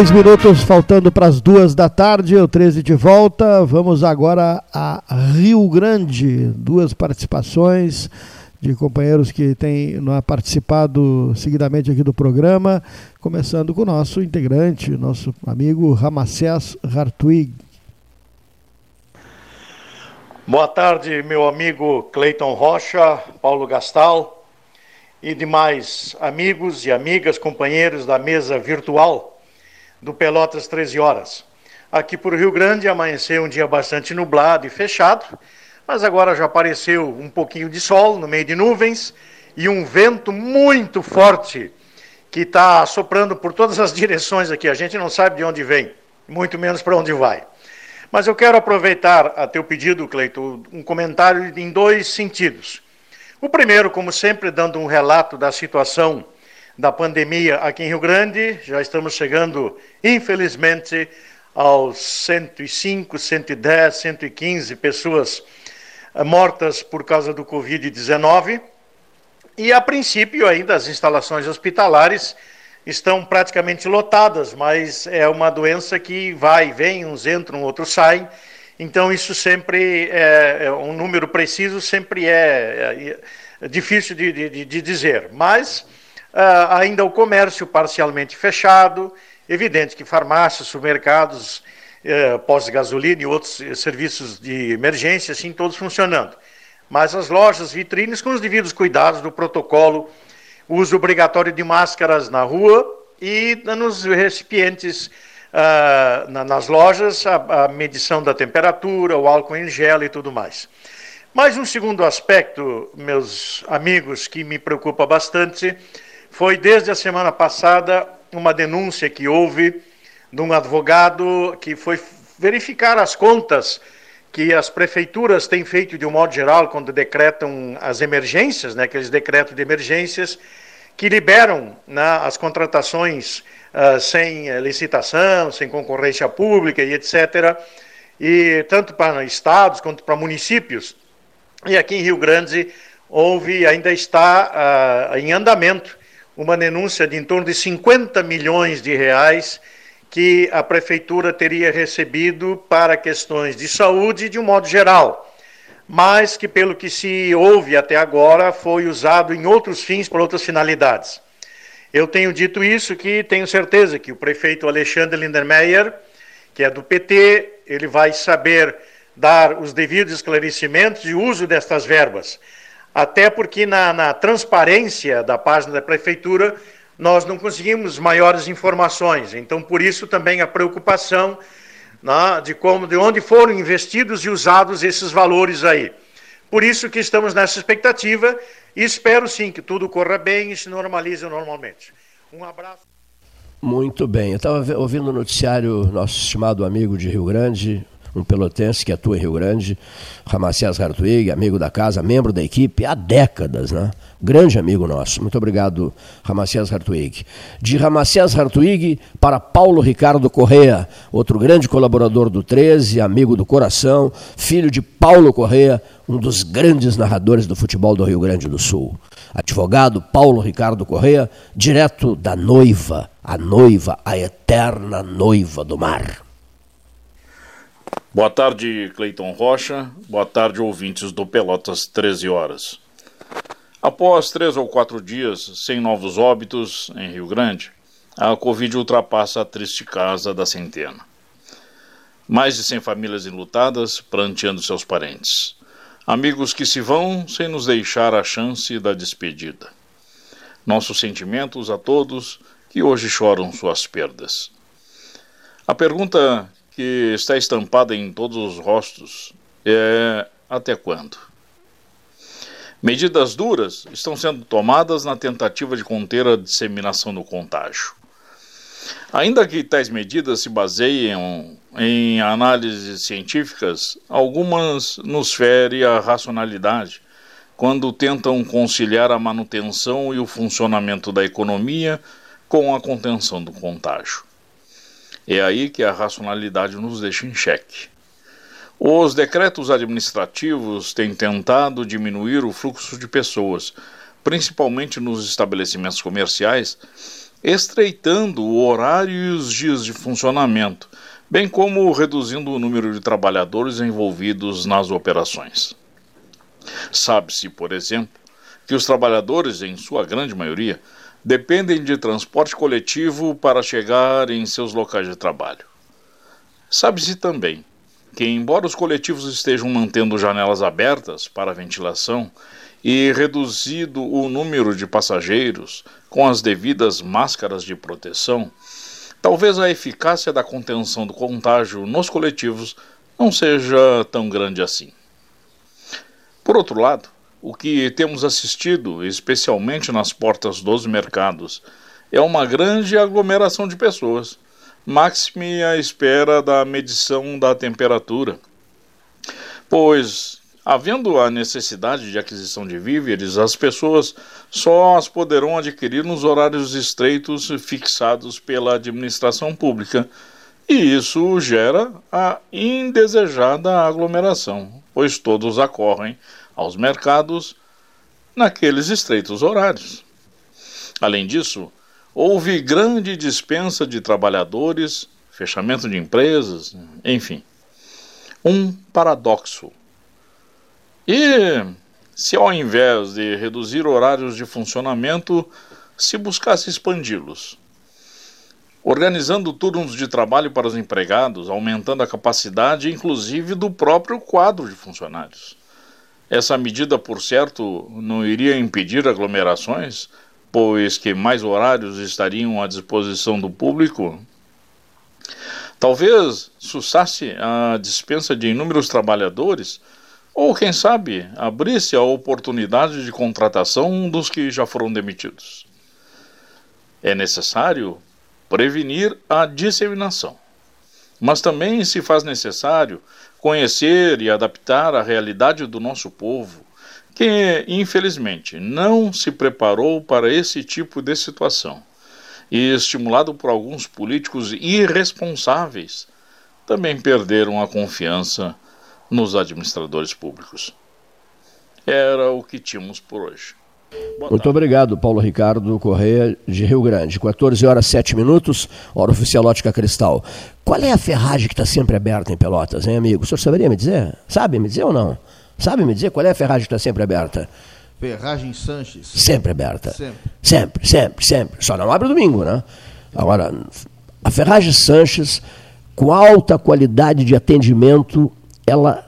Dois minutos faltando para as duas da tarde, o 13 de volta. Vamos agora a Rio Grande. Duas participações de companheiros que têm participado seguidamente aqui do programa. Começando com o nosso integrante, nosso amigo Ramacés Hartwig. Boa tarde, meu amigo Cleiton Rocha, Paulo Gastal e demais amigos e amigas, companheiros da mesa virtual do Pelotas 13 horas. Aqui por Rio Grande amanheceu um dia bastante nublado e fechado, mas agora já apareceu um pouquinho de sol no meio de nuvens e um vento muito forte que está soprando por todas as direções aqui. A gente não sabe de onde vem, muito menos para onde vai. Mas eu quero aproveitar a teu pedido, Cleito, um comentário em dois sentidos. O primeiro, como sempre, dando um relato da situação da pandemia aqui em Rio Grande. Já estamos chegando, infelizmente, aos 105, 110, 115 pessoas eh, mortas por causa do Covid-19. E, a princípio, ainda as instalações hospitalares estão praticamente lotadas, mas é uma doença que vai e vem, uns entram, outros saem. Então, isso sempre é, é um número preciso, sempre é, é difícil de, de, de dizer. Mas Uh, ainda o comércio parcialmente fechado, evidente que farmácias, supermercados, uh, pós-gasolina e outros uh, serviços de emergência, assim, todos funcionando. Mas as lojas, vitrines, com os devidos cuidados do protocolo, uso obrigatório de máscaras na rua e nos recipientes uh, na, nas lojas a, a, medição da temperatura, o álcool em gel e tudo mais. Mas um segundo aspecto, meus amigos, que me preocupa bastante, foi desde a semana passada uma denúncia que houve de um advogado que foi verificar as contas que as prefeituras têm feito de um modo geral quando decretam as emergências, né, aqueles decretos de emergências que liberam né, as contratações uh, sem eh, licitação, sem concorrência pública e etc. E tanto para estados quanto para municípios. E aqui em Rio Grande houve, ainda está uh, em andamento, uma denúncia de em torno de 50 milhões de reais que a prefeitura teria recebido para questões de saúde de um modo geral, mas que, pelo que se ouve até agora, foi usado em outros fins, por outras finalidades. Eu tenho dito isso que tenho certeza que o prefeito Alexandre Lindenmeyer, que é do PT, ele vai saber dar os devidos esclarecimentos e uso destas verbas. Até porque na, na transparência da página da prefeitura nós não conseguimos maiores informações. Então, por isso também a preocupação né, de como, de onde foram investidos e usados esses valores aí. Por isso que estamos nessa expectativa e espero sim que tudo corra bem e se normalize normalmente. Um abraço. Muito bem. Eu estava ouvindo o noticiário, nosso estimado amigo de Rio Grande, um pelotense que atua em Rio Grande, Ramacias Hartwig, amigo da casa, membro da equipe há décadas, né? Grande amigo nosso. Muito obrigado, Ramacias Hartwig. De Ramacias Hartwig para Paulo Ricardo Correa, outro grande colaborador do 13, amigo do coração, filho de Paulo Correa, um dos grandes narradores do futebol do Rio Grande do Sul. Advogado Paulo Ricardo Correa, direto da noiva, a noiva, a eterna noiva do mar. Boa tarde, Cleiton Rocha. Boa tarde, ouvintes do Pelotas 13 Horas. Após três ou quatro dias sem novos óbitos em Rio Grande, a Covid ultrapassa a triste casa da centena. Mais de 100 famílias enlutadas pranteando seus parentes. Amigos que se vão sem nos deixar a chance da despedida. Nossos sentimentos a todos que hoje choram suas perdas. A pergunta que está estampada em todos os rostos é até quando? Medidas duras estão sendo tomadas na tentativa de conter a disseminação do contágio. Ainda que tais medidas se baseiam em análises científicas, algumas nos ferem a racionalidade quando tentam conciliar a manutenção e o funcionamento da economia com a contenção do contágio. É aí que a racionalidade nos deixa em xeque. Os decretos administrativos têm tentado diminuir o fluxo de pessoas, principalmente nos estabelecimentos comerciais, estreitando o horário e os dias de funcionamento, bem como reduzindo o número de trabalhadores envolvidos nas operações. Sabe-se, por exemplo, que os trabalhadores, em sua grande maioria, dependem de transporte coletivo para chegar em seus locais de trabalho. Sabe-se também que, embora os coletivos estejam mantendo janelas abertas para ventilação e reduzido o número de passageiros com as devidas máscaras de proteção, talvez a eficácia da contenção do contágio nos coletivos não seja tão grande assim. Por outro lado, o que temos assistido, especialmente nas portas dos mercados, é uma grande aglomeração de pessoas, máxime à espera da medição da temperatura. Pois, havendo a necessidade de aquisição de víveres, as pessoas só as poderão adquirir nos horários estreitos fixados pela administração pública, e isso gera a indesejada aglomeração, pois todos acorrem aos mercados naqueles estreitos horários. Além disso, houve grande dispensa de trabalhadores, fechamento de empresas, enfim. Um paradoxo. E se ao invés de reduzir horários de funcionamento, se buscasse expandi-los, organizando turnos de trabalho para os empregados, aumentando a capacidade, inclusive, do próprio quadro de funcionários. Essa medida, por certo, não iria impedir aglomerações, pois que mais horários estariam à disposição do público, talvez sussasse a dispensa de inúmeros trabalhadores, ou quem sabe abrisse a oportunidade de contratação dos que já foram demitidos. É necessário prevenir a disseminação, mas também se faz necessário conhecer e adaptar a realidade do nosso povo que, infelizmente, não se preparou para esse tipo de situação e, estimulado por alguns políticos irresponsáveis, também perderam a confiança nos administradores públicos. Era o que tínhamos por hoje. Boa Muito tarde. obrigado, Paulo Ricardo Correia, de Rio Grande. 14 horas 7 minutos, hora oficial ótica cristal. Qual é a ferragem que está sempre aberta em Pelotas, hein, amigo? O senhor saberia me dizer? Sabe me dizer ou não? Sabe me dizer qual é a ferragem que está sempre aberta? Ferragem Sanches. Sempre aberta. Sempre. Sempre, sempre, sempre. Só não abre domingo, né? Agora, a Ferragem Sanches, com alta qualidade de atendimento, ela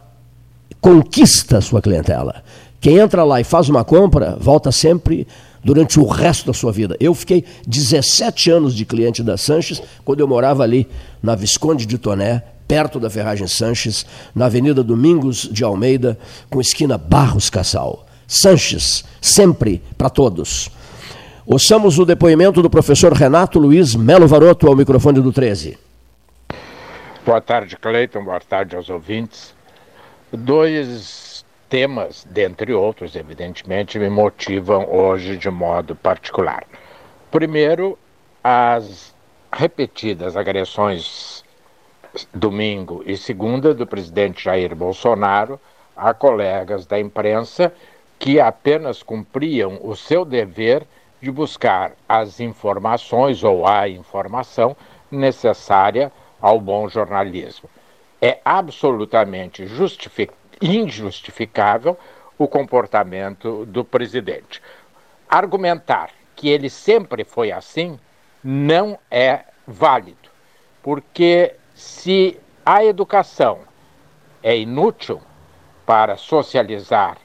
conquista a sua clientela. Quem entra lá e faz uma compra, volta sempre durante o resto da sua vida. Eu fiquei 17 anos de cliente da Sanches quando eu morava ali na Visconde de Toné, perto da Ferragem Sanches, na Avenida Domingos de Almeida, com esquina Barros Cassal. Sanches, sempre para todos. Ouçamos o depoimento do professor Renato Luiz Melo Varoto ao microfone do 13. Boa tarde, Cleiton. Boa tarde aos ouvintes. Dois temas, dentre outros, evidentemente, me motivam hoje de modo particular. Primeiro, as repetidas agressões domingo e segunda do presidente Jair Bolsonaro a colegas da imprensa que apenas cumpriam o seu dever de buscar as informações ou a informação necessária ao bom jornalismo. É absolutamente injustificável o comportamento do presidente. Argumentar que ele sempre foi assim não é válido, porque se a educação é inútil para socializar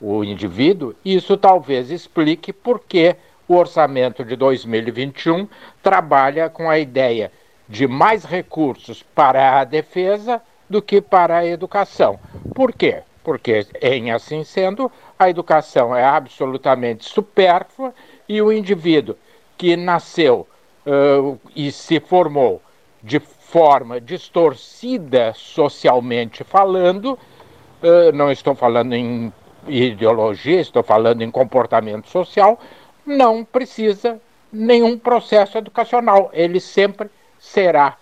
o indivíduo, isso talvez explique por que o orçamento de 2021 trabalha com a ideia de mais recursos para a defesa do que para a educação. Por quê? Porque, em assim sendo, a educação é absolutamente supérflua e o indivíduo que nasceu uh, e se formou de forma distorcida socialmente falando, uh, não estou falando em ideologia, estou falando em comportamento social, não precisa nenhum processo educacional. Ele sempre será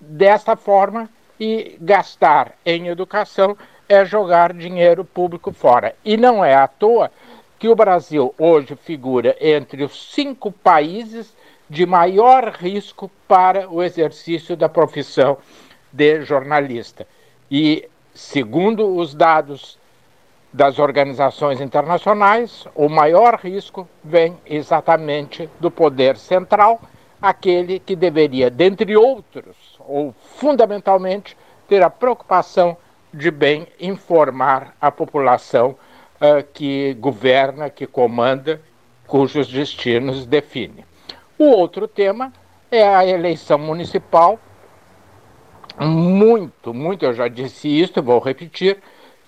dessa forma e gastar em educação é jogar dinheiro público fora. E não é à toa que o Brasil hoje figura entre os cinco países de maior risco para o exercício da profissão de jornalista. E, segundo os dados das organizações internacionais, o maior risco vem exatamente do poder central, aquele que deveria, dentre outros, ou fundamentalmente, ter a preocupação de bem informar a população uh, que governa, que comanda, cujos destinos define. O outro tema é a eleição municipal. Muito, muito, eu já disse isso, vou repetir,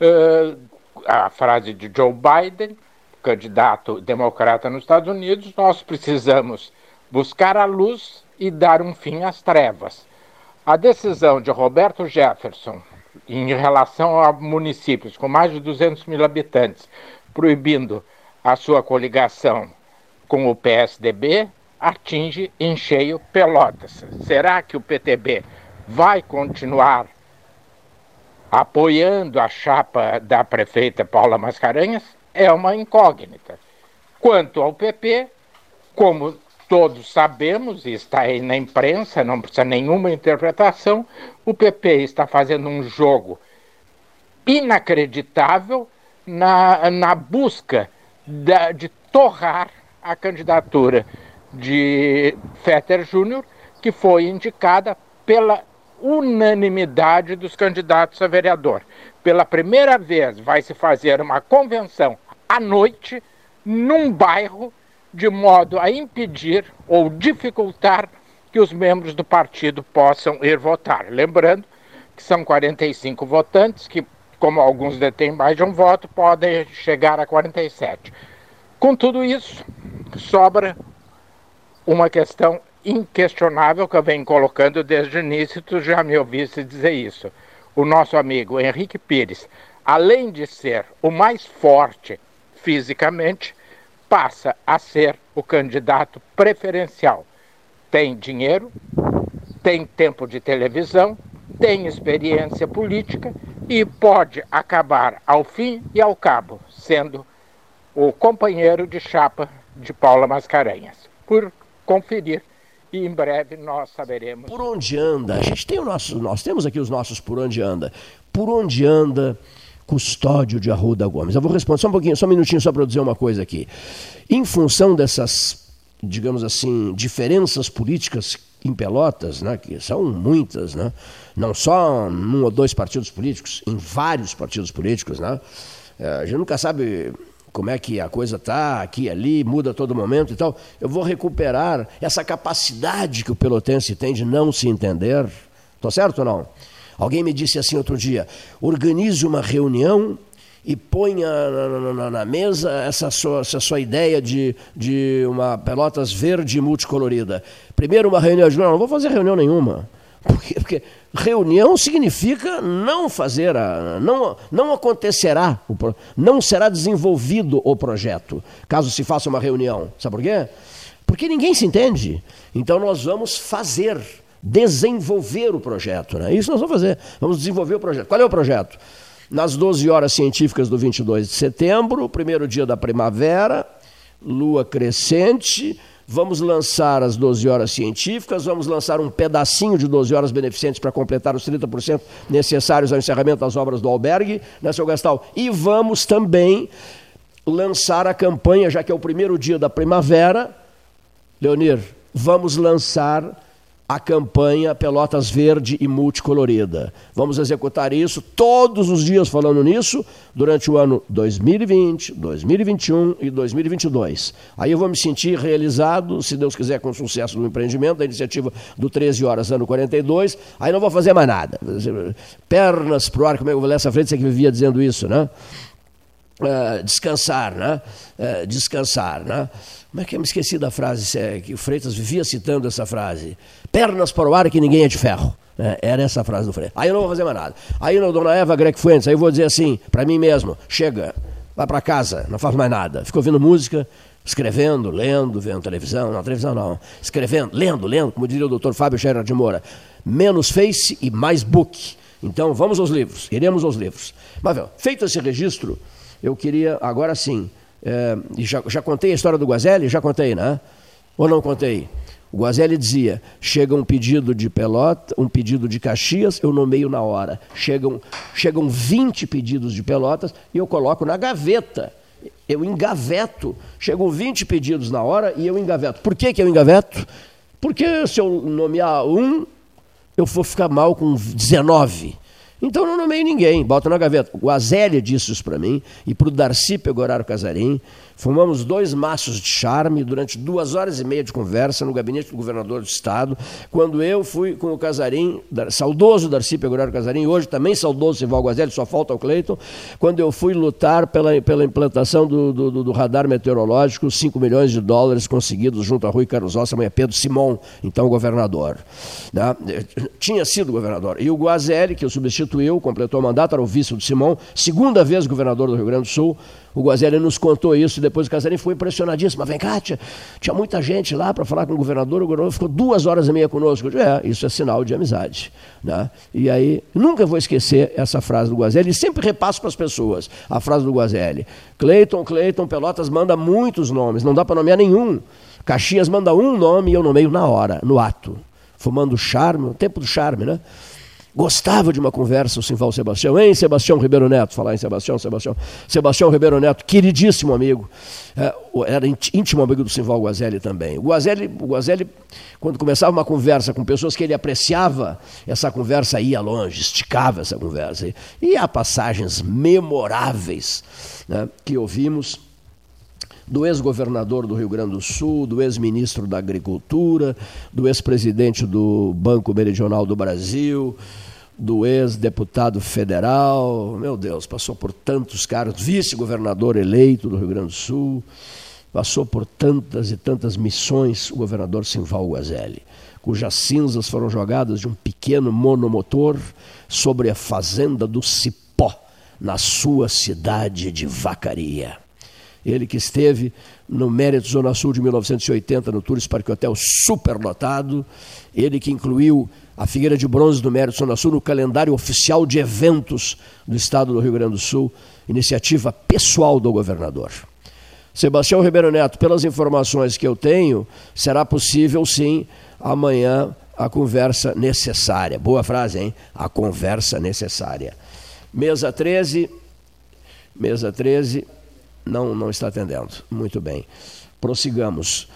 uh, a frase de Joe Biden, candidato democrata nos Estados Unidos, nós precisamos buscar a luz e dar um fim às trevas. A decisão de Roberto Jefferson em relação a municípios com mais de 200 mil habitantes, proibindo a sua coligação com o PSDB, atinge em cheio Pelotas. Será que o PTB vai continuar apoiando a chapa da prefeita Paula Mascarenhas? É uma incógnita. Quanto ao PP, como todos sabemos, e está aí na imprensa, não precisa nenhuma interpretação, o PP está fazendo um jogo inacreditável na, na busca da, de torrar a candidatura de Fetter Júnior, que foi indicada pela unanimidade dos candidatos a vereador. Pela primeira vez vai se fazer uma convenção à noite num bairro de modo a impedir ou dificultar que os membros do partido possam ir votar. Lembrando que são 45 votantes que, como alguns detêm mais de um voto, podem chegar a 47. Com tudo isso, sobra uma questão inquestionável que eu venho colocando desde o início, tu já me ouviste dizer isso. O nosso amigo Henrique Pires, além de ser o mais forte fisicamente, passa a ser o candidato preferencial. Tem dinheiro, tem tempo de televisão, tem experiência política e pode acabar, ao fim e ao cabo, sendo o companheiro de chapa de Paula Mascarenhas. Por conferir e em breve nós saberemos. Por onde anda? A gente tem o nosso, nós temos aqui os nossos por onde anda. Por onde anda Custódio de Arruda Gomes? Eu vou responder só um pouquinho, só um minutinho só para dizer uma coisa aqui. Em função dessas, digamos assim, diferenças políticas em Pelotas, né, que são muitas, né, não só num ou dois partidos políticos, em vários partidos políticos, né, é, a gente nunca sabe como é que a coisa está aqui ali, muda a todo momento e tal. Eu vou recuperar essa capacidade que o pelotense tem de não se entender. Estou certo ou não? Alguém me disse assim outro dia: organize uma reunião e ponha na, na, na mesa essa sua, essa sua ideia de, de uma Pelotas verde multicolorida. Primeiro uma reunião, eu não, não vou fazer reunião nenhuma. Porque, porque reunião significa não fazer, a, não, não acontecerá, não será desenvolvido o projeto, caso se faça uma reunião. Sabe por quê? Porque ninguém se entende. Então nós vamos fazer, desenvolver o projeto. Né? Isso nós vamos fazer. Vamos desenvolver o projeto. Qual é o projeto? Nas 12 horas científicas do 22 de setembro, primeiro dia da primavera, lua crescente, Vamos lançar as 12 horas científicas, vamos lançar um pedacinho de 12 horas beneficentes para completar os 30% necessários ao encerramento das obras do albergue, né, seu Gastal? E vamos também lançar a campanha, já que é o primeiro dia da primavera, Leonir, vamos lançar a campanha Pelotas Verde e Multicolorida. Vamos executar isso todos os dias falando nisso durante o ano 2020, 2021 e 2022. Aí eu vou me sentir realizado, se Deus quiser, com o sucesso do empreendimento, da iniciativa do 13 Horas, ano 42. Aí não vou fazer mais nada. Pernas pro ar, como é que eu vou ler essa frente, você que vivia dizendo isso, né? Uh, descansar, né? Uh, descansar, né? Como é que eu me esqueci da frase que o Freitas vivia citando essa frase? Pernas para o ar que ninguém é de ferro. É, era essa a frase do Freitas. Aí eu não vou fazer mais nada. Aí na Dona Eva Greg Fuentes, aí eu vou dizer assim, para mim mesmo, chega, vai para casa, não faço mais nada. Fico ouvindo música, escrevendo, lendo, vendo televisão, não, televisão não, escrevendo, lendo, lendo, como diria o doutor Fábio Scherer de Moura, menos face e mais book. Então vamos aos livros, iremos aos livros. Mas, feito esse registro, eu queria, agora sim, é, já, já contei a história do Guazelli? Já contei, né? Ou não contei? O Guazelli dizia: chega um pedido de Pelota, um pedido de Caxias, eu nomeio na hora. Chegam, chegam 20 pedidos de Pelotas e eu coloco na gaveta. Eu engaveto. Chegam 20 pedidos na hora e eu engaveto. Por que, que eu engaveto? Porque se eu nomear um, eu vou ficar mal com 19. Então não nomeio ninguém, bota na gaveta. O Azélia disse isso para mim e para o Darcy Pegoraro Casarim. Fumamos dois maços de charme durante duas horas e meia de conversa no gabinete do governador do estado, quando eu fui com o Casarim, saudoso Darcy Pegoraro Casarim, hoje também saudoso Sival Guazelli, só falta o Cleiton, quando eu fui lutar pela, pela implantação do, do, do, radar meteorológico, 5 milhões de dólares conseguidos junto a Rui Carlos Ossa, amanhã Pedro Simon, então governador. Né? Tinha sido governador. E o Guazelli, que eu substituiu, completou o mandato, era o vice do Simon, segunda vez governador do Rio Grande do Sul, o Guazelli nos contou isso e depois o Casarim ficou impressionadíssimo. Mas vem cá, tinha, tinha muita gente lá para falar com o governador, o governador ficou duas horas e meia conosco. Eu disse, é, isso é sinal de amizade. Né? E aí, nunca vou esquecer essa frase do Guazelli, e sempre repasso para as pessoas a frase do Guazelli. Cleiton, Cleiton, Pelotas manda muitos nomes, não dá para nomear nenhum. Caxias manda um nome e eu nomeio na hora, no ato. Fumando charme, o tempo do charme, né? Gostava de uma conversa o Simval Sebastião, hein, Sebastião Ribeiro Neto? Falar em Sebastião, Sebastião. Sebastião Ribeiro Neto, queridíssimo amigo. É, era íntimo amigo do Simval Guazelli também. O Guazelli, o Guazelli, quando começava uma conversa com pessoas que ele apreciava, essa conversa ia longe, esticava essa conversa. E há passagens memoráveis né, que ouvimos do ex-governador do Rio Grande do Sul, do ex-ministro da Agricultura, do ex-presidente do Banco Meridional do Brasil, do ex-deputado federal, meu Deus, passou por tantos caras, vice-governador eleito do Rio Grande do Sul, passou por tantas e tantas missões o governador Simval Guazelli, cujas cinzas foram jogadas de um pequeno monomotor sobre a fazenda do Cipó, na sua cidade de Vacaria. Ele que esteve no Mérito Zona Sul de 1980, no Tours Parque Hotel superlotado, ele que incluiu a Figueira de Bronze do Mérito Zona Sul no calendário oficial de eventos do Estado do Rio Grande do Sul, iniciativa pessoal do governador. Sebastião Ribeiro Neto, pelas informações que eu tenho, será possível sim amanhã a conversa necessária. Boa frase, hein? A conversa necessária. Mesa 13, mesa 13, não, não está atendendo. Muito bem. Prossigamos.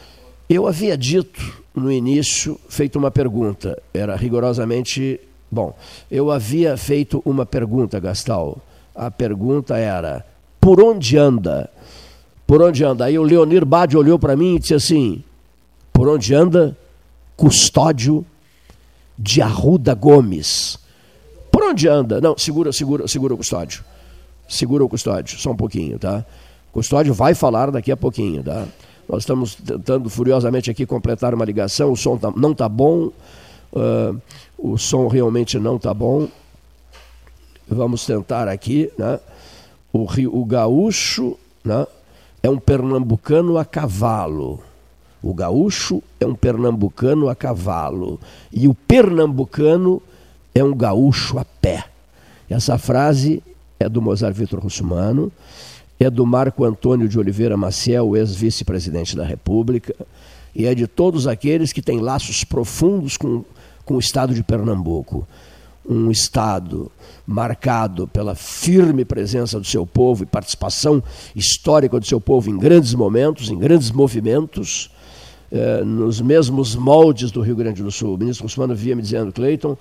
Eu havia dito no início, feito uma pergunta, era rigorosamente. Bom, eu havia feito uma pergunta, Gastal. A pergunta era: por onde anda? Por onde anda? Aí o Leonir Bade olhou para mim e disse assim: por onde anda? Custódio de Arruda Gomes. Por onde anda? Não, segura, segura, segura o custódio. Segura o custódio, só um pouquinho, tá? Custódio vai falar daqui a pouquinho, tá? Nós estamos tentando furiosamente aqui completar uma ligação, o som tá, não está bom, uh, o som realmente não está bom. Vamos tentar aqui, né? O, Rio, o gaúcho né? é um pernambucano a cavalo. O gaúcho é um pernambucano a cavalo. E o pernambucano é um gaúcho a pé. Essa frase é do Mozart Vitor Russumano é do Marco Antônio de Oliveira Maciel, ex-vice-presidente da República, e é de todos aqueles que têm laços profundos com, com o estado de Pernambuco. Um estado marcado pela firme presença do seu povo e participação histórica do seu povo em grandes momentos, em grandes movimentos, eh, nos mesmos moldes do Rio Grande do Sul. O ministro Russmano via me dizendo, Cleiton,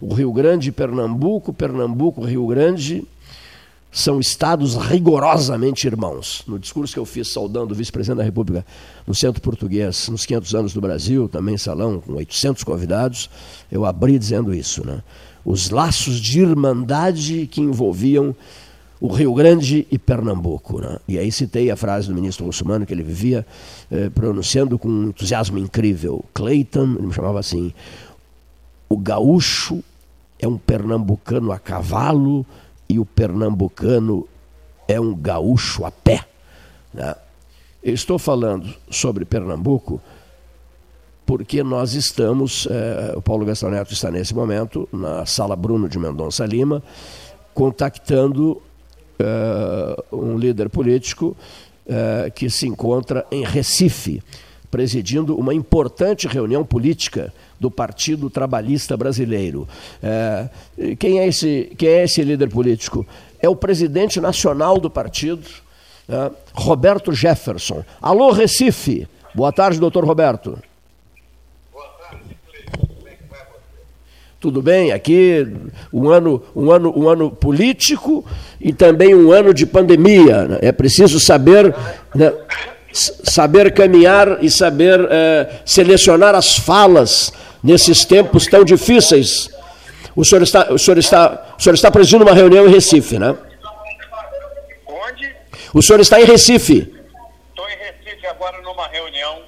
o Rio Grande Pernambuco, Pernambuco, Rio Grande são estados rigorosamente irmãos. No discurso que eu fiz saudando o vice-presidente da República no Centro Português, nos 500 anos do Brasil, também salão com 800 convidados, eu abri dizendo isso. Né? Os laços de irmandade que envolviam o Rio Grande e Pernambuco. Né? E aí citei a frase do ministro muçulmano que ele vivia eh, pronunciando com um entusiasmo incrível. Clayton, ele me chamava assim, o gaúcho é um pernambucano a cavalo e o pernambucano é um gaúcho a pé. Né? Estou falando sobre Pernambuco porque nós estamos, é, o Paulo Gastão Neto está nesse momento na Sala Bruno de Mendonça Lima, contactando é, um líder político é, que se encontra em Recife, presidindo uma importante reunião política do Partido Trabalhista Brasileiro. É, quem, é esse, quem é esse líder político? É o presidente nacional do partido, é, Roberto Jefferson. Alô, Recife. Boa tarde, doutor Roberto. Boa tarde, tudo bem? Aqui um ano, um ano, um ano político e também um ano de pandemia. Né? É preciso saber, né, saber caminhar e saber é, selecionar as falas nesses tempos tão difíceis. O senhor está, o senhor está, o senhor está presidindo uma reunião em Recife, né? Onde? O senhor está em Recife. Estou em Recife agora numa reunião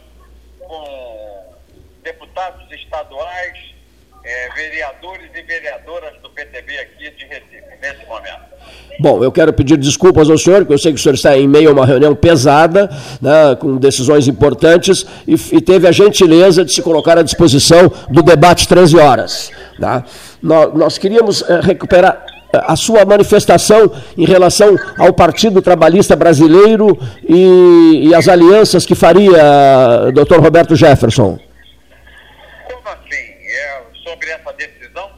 com deputados estaduais, é, vereadores e vereadoras do PTB aqui de Recife, nesse momento. Bom, eu quero pedir desculpas ao senhor, porque eu sei que o senhor está em meio a uma reunião pesada, né, com decisões importantes, e, e, teve a gentileza de se colocar à disposição do debate 13 horas. Tá? Nós, nós queríamos é, recuperar eh, a sua manifestação em relação ao Partido Trabalhista Brasileiro e, e as alianças que faria doutor Roberto Jefferson. Como assim? É, sobre essa decisão,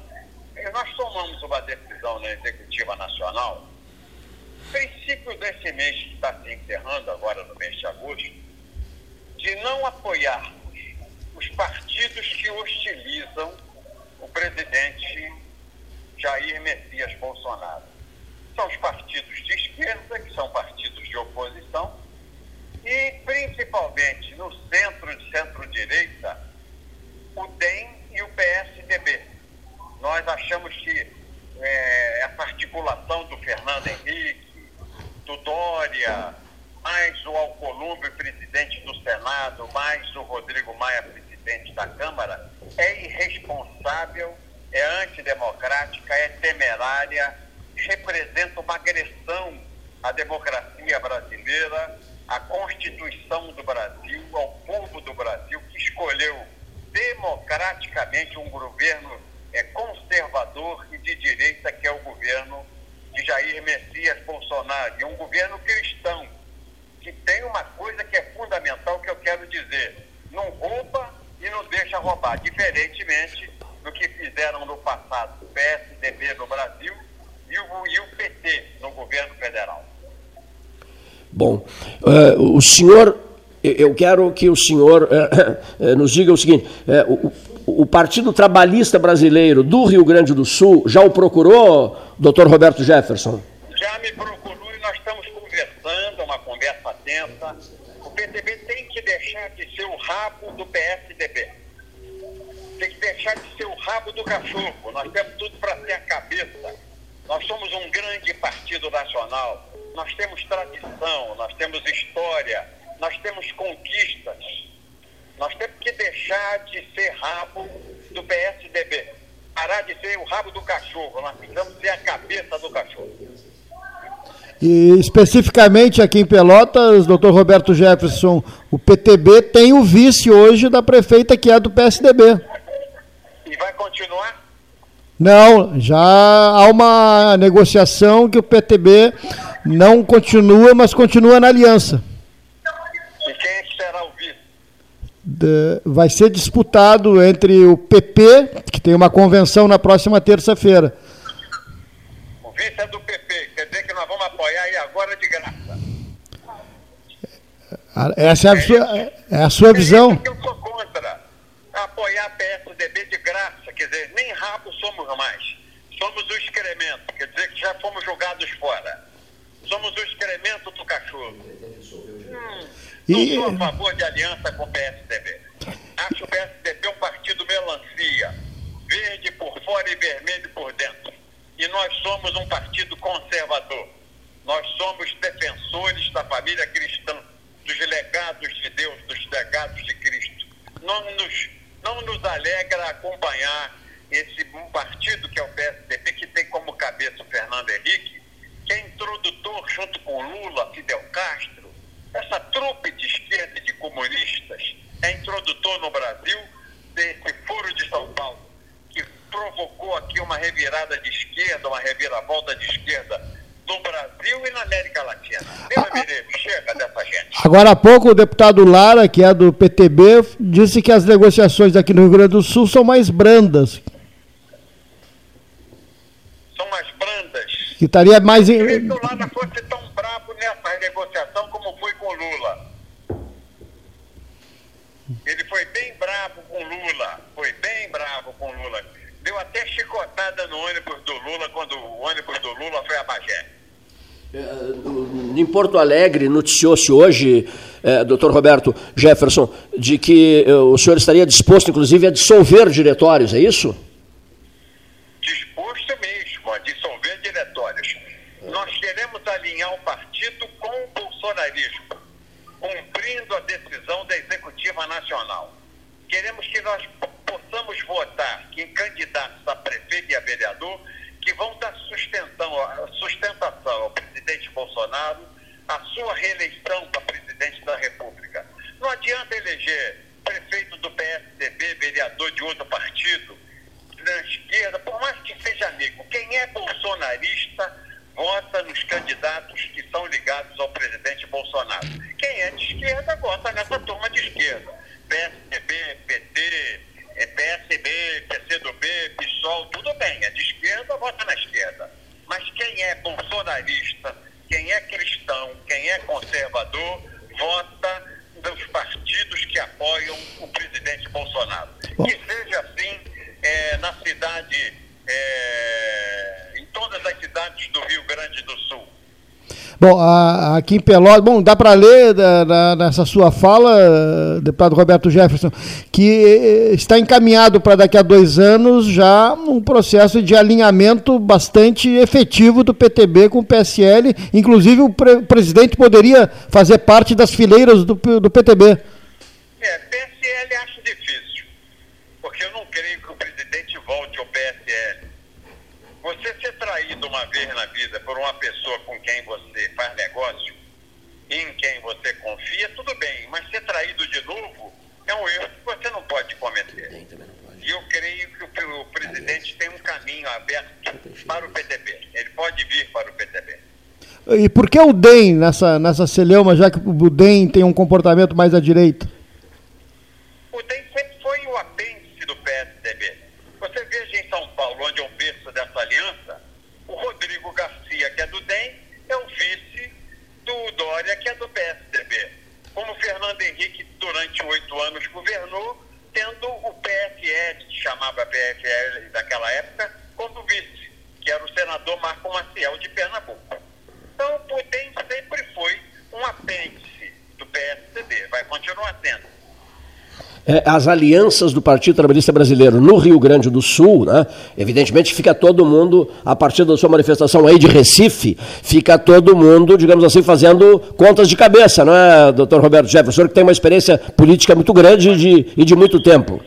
nós tomamos uma decisão na Executiva Nacional princípio desse mês que está se encerrando agora no mês de agosto, de não apoiarmos os partidos que hostilizam o presidente Jair Messias Bolsonaro. São os partidos de esquerda, que são partidos de oposição, e principalmente no centro de centro-direita, o DEM e o PSDB. Nós achamos que é, essa articulação do Fernando Henrique, do Dória, mais o Alcolumbre, presidente do Senado, mais o Rodrigo Maia, presidente da Câmara, é irresponsável, é antidemocrática, é temerária, representa uma agressão à democracia brasileira, à Constituição do Brasil, ao povo do Brasil, que escolheu democraticamente um governo é, conservador e de direita, que é o governo de Jair Messias Bolsonaro, e um governo cristão, que tem uma coisa que é fundamental que eu quero dizer: não rouba e não deixa roubar, diferentemente do que fizeram no passado o PSDB no Brasil e o, e o PT no governo federal. Bom, uh, o senhor, eu quero que o senhor uh, uh, nos diga o seguinte: o, o, Partido Trabalhista Brasileiro do Rio Grande do Sul já o procurou, doutor Roberto Jefferson? Já me procurou e nós estamos conversando, uma conversa tensa. O PTB tem que deixar de ser o rabo do PSDB. Tem que deixar de ser o rabo do cachorro. Nós temos tudo para ser a cabeça. Nós somos um grande partido nacional nós temos tradição, nós temos história, nós temos conquistas. Nós temos que deixar de ser rabo do PSDB. Parar de ser o rabo do cachorro. Nós precisamos ser a cabeça do cachorro. E especificamente aqui em Pelotas, doutor Roberto Jefferson, o PTB tem o vice hoje da prefeita que é do PSDB. E vai continuar? Não, já há uma negociação que o PTB não continua, mas continua na aliança. E quem é será o vice? De, vai ser disputado entre o PP, que tem uma convenção na próxima terça-feira. O vice é do PP, quer dizer que nós vamos apoiar aí agora de graça. Essa é a, é sua, é a sua visão? eu sou contra apoiar a PSDB de graça, quer dizer, nem rabo somos mais. Somos o excremento, quer dizer que já fomos jogados fora. Somos o excremento do cachorro. Hum, não sou a favor de aliança com o PSDB. Acho o PSDB um partido melancia, verde por fora e vermelho por dentro. E nós somos um partido conservador. Nós somos defensores da família cristã, dos legados de Deus, dos legados de Cristo. Não nos, não nos alegra acompanhar esse um partido que é o PSDB, que tem como cabeça o Fernando Henrique, que é introdutor, junto com Lula, Fidel Castro, essa trupe de esquerda e de comunistas, é introdutor no Brasil desse furo de São Paulo, que provocou revirada de esquerda, uma reviravolta de esquerda no Brasil e na América Latina. Deus me livre, chega dessa gente. Agora há pouco o deputado Lara, que é do PTB, disse que as negociações aqui no Rio Grande do Sul são mais brandas. São mais brandas que estaria mais. Eu queria que o Lula fosse tão bravo nessa negociação como foi com o Lula. Ele foi bem bravo com o Lula. Foi bem bravo com o Lula. Deu até chicotada no ônibus do Lula quando o ônibus do Lula foi a Bagé. É, em Porto Alegre, noticiou-se hoje, é, doutor Roberto Jefferson, de que é, o senhor estaria disposto, inclusive, a dissolver diretórios, é isso? Disposto mesmo a dissolver diretórios. Nós queremos alinhar o partido com o bolsonarismo, cumprindo a decisão da Executiva Nacional. Queremos que nós possamos votar em candidatos a prefeito e a vereador que vão dar sustentação, ao presidente Bolsonaro, a sua reeleição para presidente da República. Não adianta eleger prefeito do PSDB, vereador de outro partido, da esquerda, por mais que seja amigo, quem é bolsonarista vota nos candidatos que são ligados ao presidente Bolsonaro. Quem é de esquerda vota nessa turma de esquerda. PSDB, PT, PSB, PCdoB, PSOL, tudo bem, é de esquerda, vota na esquerda. Mas quem é bolsonarista, quem é cristão, quem é conservador, vota nos partidos que apoiam o presidente Bolsonaro. Que seja assim é, na cidade, é, em todas as cidades do Rio Grande do Sul. Bom, aqui em Pelotas, bom, dá para ler nessa sua fala, deputado Roberto Jefferson, que eh, está encaminhado para daqui a dois anos já um processo de alinhamento bastante efetivo do PTB com o PSL, inclusive o pre presidente poderia fazer parte das fileiras do, do PTB. É, PSL acho difícil, porque eu não creio que o presidente volte ao PSL. Você uma vez na vida por uma pessoa com quem você faz negócio, em quem você confia, tudo bem, mas ser traído de novo é um erro que você não pode cometer. E eu creio que o, o presidente tem um caminho aberto para o PTB. Ele pode vir para o PTB. E por que o DEM nessa, nessa celeuma, já que o DEM tem um comportamento mais à direita? É, as alianças do Partido Trabalhista Brasileiro no Rio Grande do Sul, né? evidentemente fica todo mundo, a partir da sua manifestação aí de Recife, fica todo mundo, digamos assim, fazendo contas de cabeça, não é, doutor Roberto Jefferson, que tem uma experiência política muito grande de, e de muito tempo.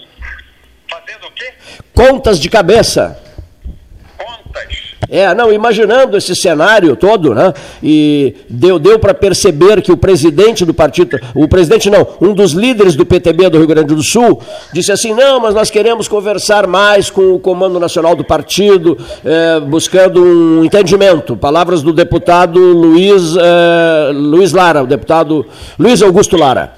Fazendo o quê? Contas de cabeça. É, não, imaginando esse cenário todo, né? E deu, deu para perceber que o presidente do partido, o presidente não, um dos líderes do PTB do Rio Grande do Sul, disse assim: não, mas nós queremos conversar mais com o Comando Nacional do partido, é, buscando um entendimento. Palavras do deputado Luiz, é, Luiz Lara, o deputado Luiz Augusto Lara.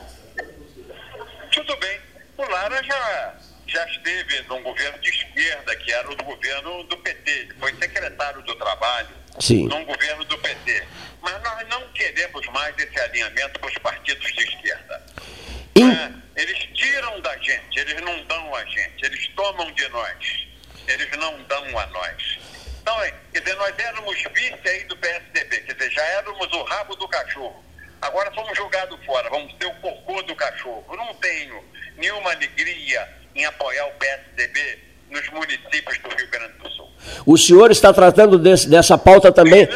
Tudo bem. O Lara já, já esteve num governo de esquerda, que era o do governo do PT, foi secretário do Trabalho Sim. num governo do PT. Mas nós não queremos mais esse alinhamento com os partidos de esquerda. É, eles tiram da gente, eles não dão a gente, eles tomam de nós, eles não dão a nós. Então, é, quer dizer, nós éramos vice aí do PSDB, quer dizer, já éramos o rabo do cachorro. Agora fomos jogados fora, vamos ter o cocô do cachorro. Eu não tenho nenhuma alegria em apoiar o PSDB nos municípios do Rio Grande do Sul. O senhor está tratando desse, dessa pauta também.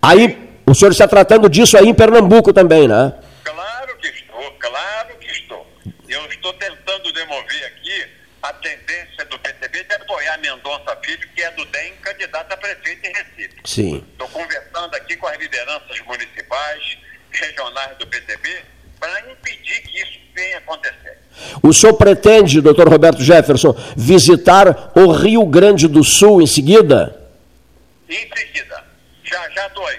Aí, o senhor está tratando disso aí em Pernambuco também, né? Claro que estou, claro que estou. Eu estou tentando demover aqui a tendência do PTB de apoiar Mendonça Filho, que é do DEM, candidato a prefeito em Recife. Sim. Estou conversando aqui com as lideranças municipais, regionais do PTB, para impedir que isso venha acontecer. O senhor pretende, doutor Roberto Jefferson, visitar o Rio Grande do Sul em seguida? Em seguida. Já, já aí.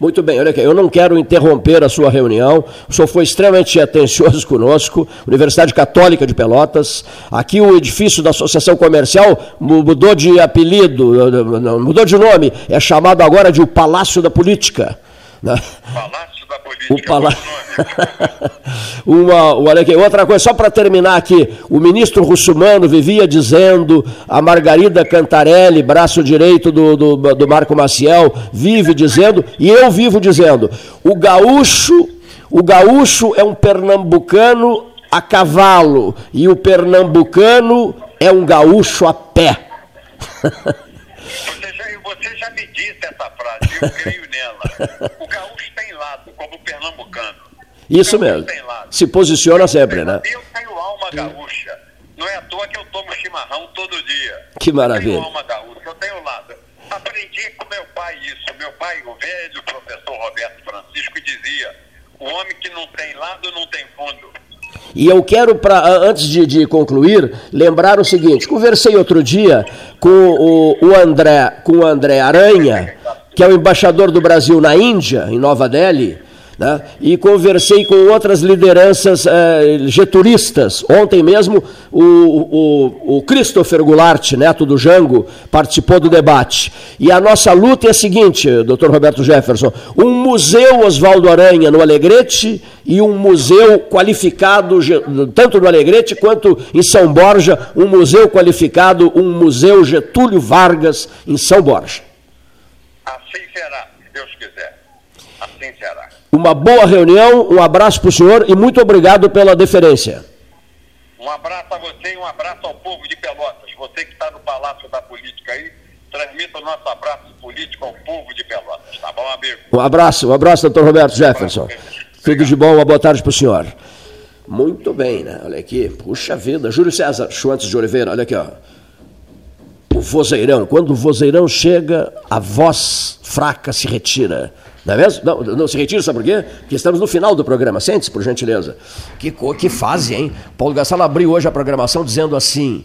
Muito bem, olha aqui, eu não quero interromper a sua reunião. O senhor foi extremamente atencioso conosco, Universidade Católica de Pelotas. Aqui o edifício da Associação Comercial mudou de apelido, mudou de nome, é chamado agora de o Palácio da Política. Né? Palácio da Política. O palácio. Uma, olha aqui, outra coisa, só para terminar aqui, o ministro Russumano vivia dizendo, a Margarida Cantarelli, braço direito do, do, do Marco Maciel, vive dizendo, e eu vivo dizendo, o gaúcho, o gaúcho é um pernambucano a cavalo, e o pernambucano é um gaúcho a pé. Você já, você já me disse essa frase, eu creio nela. O gaúcho lado, como pernambucano. Isso mesmo. Se posiciona sempre, né? Eu tenho alma gaúcha. Não é à toa que eu tomo chimarrão todo dia. Que maravilha. Eu tenho alma gaúcha, eu tenho lado. Aprendi com meu pai isso. Meu pai, o velho professor Roberto Francisco, dizia: o homem que não tem lado não tem fundo. E eu quero, pra, antes de, de, concluir, lembrar o seguinte: conversei outro dia com o, o, André, com o André Aranha, que é o embaixador do Brasil na Índia, em Nova Delhi, né? e conversei com outras lideranças eh, geturistas. Ontem mesmo, o, o, o Christopher Goulart, neto do Jango, participou do debate. E a nossa luta é a seguinte, doutor Roberto Jefferson: um museu Oswaldo Aranha no Alegrete e um museu qualificado, tanto no Alegrete quanto em São Borja, um museu qualificado, um museu Getúlio Vargas em São Borja. Assim será, se Deus quiser. Uma boa reunião, um abraço para o senhor e muito obrigado pela deferência. Um abraço a você e um abraço ao povo de Pelotas. Você que está no Palácio da Política aí, transmita o nosso abraço político ao povo de Pelotas. Tá bom, amigo? Um abraço, um abraço, doutor Roberto Jefferson. Tudo de bom, uma boa tarde para o senhor. Muito bem, né? Olha aqui, puxa vida. Júlio César Schwantes de Oliveira, olha aqui, ó. O vozeirão. Quando o vozeirão chega, a voz fraca se retira. Não é mesmo? Não, não se retira, sabe por quê? Porque estamos no final do programa. Sente-se, por gentileza. Que, que fase, hein? Paulo Gastal abriu hoje a programação dizendo assim: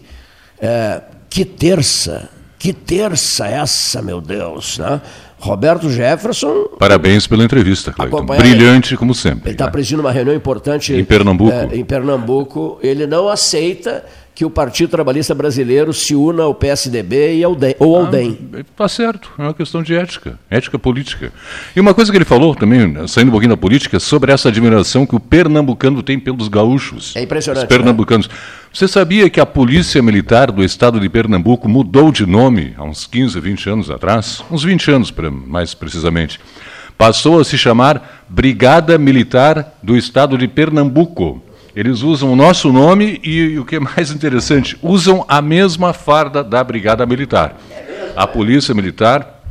é, que terça, que terça essa, meu Deus, né? Roberto Jefferson. Parabéns pela entrevista, Cleiton. Brilhante, como sempre. Ele está né? presidindo uma reunião importante. Em Pernambuco. É, em Pernambuco. Ele não aceita que o Partido Trabalhista Brasileiro se una ao PSDB e ao DEM, ou ao ah, DEM. Está certo, é uma questão de ética, ética política. E uma coisa que ele falou também, saindo um pouquinho da política, sobre essa admiração que o pernambucano tem pelos gaúchos. É impressionante. Os pernambucanos. Né? Você sabia que a Polícia Militar do Estado de Pernambuco mudou de nome há uns 15, 20 anos atrás? Uns 20 anos, mais precisamente. Passou a se chamar Brigada Militar do Estado de Pernambuco. Eles usam o nosso nome e, e, o que é mais interessante, usam a mesma farda da Brigada Militar. A Polícia Militar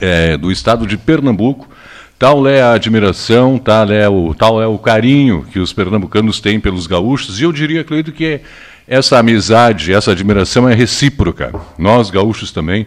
é, do Estado de Pernambuco, tal é a admiração, tal é, o, tal é o carinho que os pernambucanos têm pelos gaúchos, e eu diria, acredito que essa amizade, essa admiração é recíproca. Nós, gaúchos, também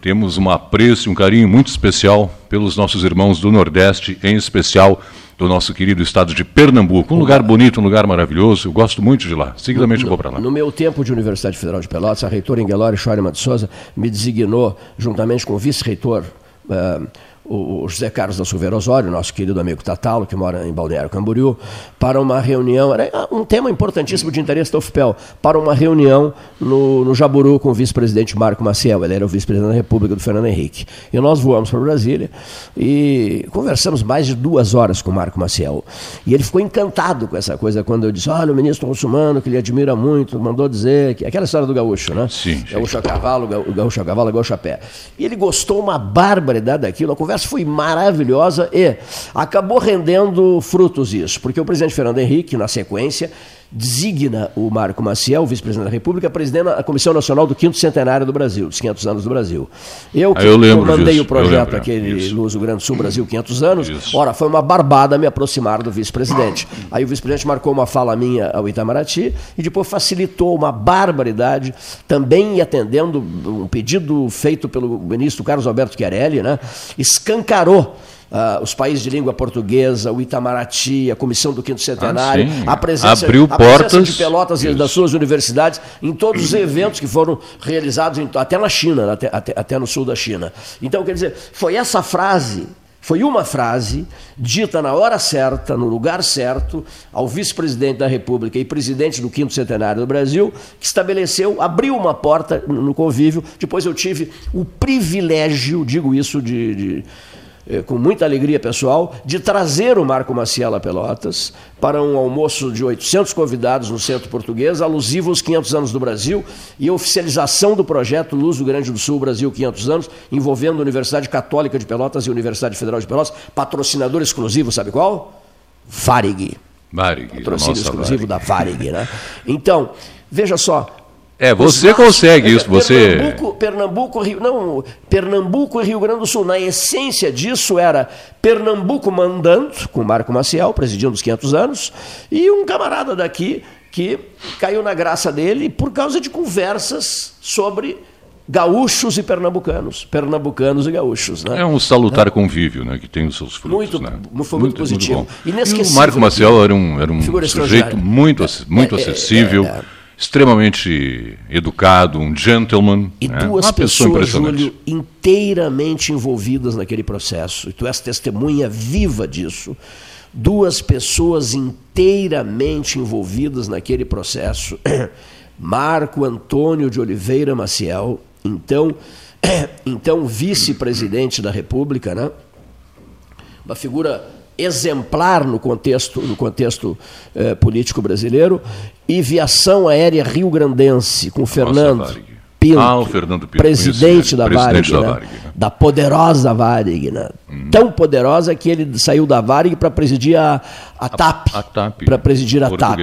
temos um apreço, um carinho muito especial pelos nossos irmãos do Nordeste, em especial do nosso querido estado de Pernambuco. Um lugar bonito, um lugar maravilhoso. Eu gosto muito de lá. Seguidamente no, eu vou para lá. No meu tempo de Universidade Federal de Pelotas, a reitora Engelore Schoenemann de Souza me designou, juntamente com o vice-reitor. Uh, o José Carlos da Silveira Osório, nosso querido amigo Tatalo, que mora em Balneário Camboriú, para uma reunião, era um tema importantíssimo de interesse da UFPEL, para uma reunião no, no Jaburu com o vice-presidente Marco Maciel, ele era o vice-presidente da República do Fernando Henrique. E nós voamos para Brasília e conversamos mais de duas horas com o Marco Maciel. E ele ficou encantado com essa coisa, quando eu disse, olha, o ministro Russumano, que ele admira muito, mandou dizer, que aquela história do gaúcho, né? Sim. Gaúcho a cavalo, gaúcho a cavalo, gaúcho a pé. E ele gostou uma barbaridade daquilo, a conversa foi maravilhosa e acabou rendendo frutos isso, porque o presidente Fernando Henrique, na sequência, designa o Marco Maciel, vice-presidente da República, presidente da Comissão Nacional do Quinto Centenário do Brasil, dos 500 anos do Brasil. Eu que ah, eu mandei o projeto aquele isso. Luz do Grande Sul Brasil 500 anos, isso. ora, foi uma barbada me aproximar do vice-presidente. Aí o vice-presidente marcou uma fala minha ao Itamaraty e depois facilitou uma barbaridade, também atendendo um pedido feito pelo ministro Carlos Alberto Chiarelli, né? escancarou uh, os países de língua portuguesa, o Itamaraty, a Comissão do Quinto Centenário, ah, a, presença, Abriu a portas, presença de Pelotas e das suas universidades em todos os eventos que foram realizados, em, até na China, até, até, até no sul da China. Então, quer dizer, foi essa frase foi uma frase dita na hora certa, no lugar certo, ao vice-presidente da República e presidente do quinto centenário do Brasil, que estabeleceu, abriu uma porta no convívio. Depois eu tive o privilégio, digo isso de, de com muita alegria pessoal, de trazer o Marco Maciel a Pelotas para um almoço de 800 convidados no Centro Português, alusivo aos 500 anos do Brasil e oficialização do projeto Luz do Grande do Sul Brasil 500 anos, envolvendo a Universidade Católica de Pelotas e a Universidade Federal de Pelotas, patrocinador exclusivo, sabe qual? Varig. Varig. Patrocínio exclusivo Varig. da Varig, né? Então, veja só, é, você consegue isso, você. Pernambuco, Pernambuco, Rio, não, Pernambuco e Rio Grande do Sul. Na essência disso era Pernambuco mandando, com Marco Maciel, presidindo os 500 anos, e um camarada daqui que caiu na graça dele por causa de conversas sobre gaúchos e pernambucanos, pernambucanos e gaúchos. Né? É um salutar convívio, né, que tem os seus frutos. Muito, né? Foi muito, muito positivo. Muito e o Marco Maciel era um, era um sujeito muito, muito é, acessível. É, é, extremamente educado, um gentleman. E né? duas Uma pessoas, Júlio, inteiramente envolvidas naquele processo. E tu és testemunha viva disso. Duas pessoas inteiramente envolvidas naquele processo. Marco Antônio de Oliveira Maciel, então, então vice-presidente da República, né? Uma figura exemplar no contexto, no contexto eh, político brasileiro, e Viação Aérea Rio Grandense, com Fernando Pinto, ah, Fernando Pinto, presidente, da, presidente Varig, da Varig. Né? da poderosa Varig, né? Hum. Tão poderosa que ele saiu da Varig para presidir a, a TAP. A TAP. Para presidir a TAP.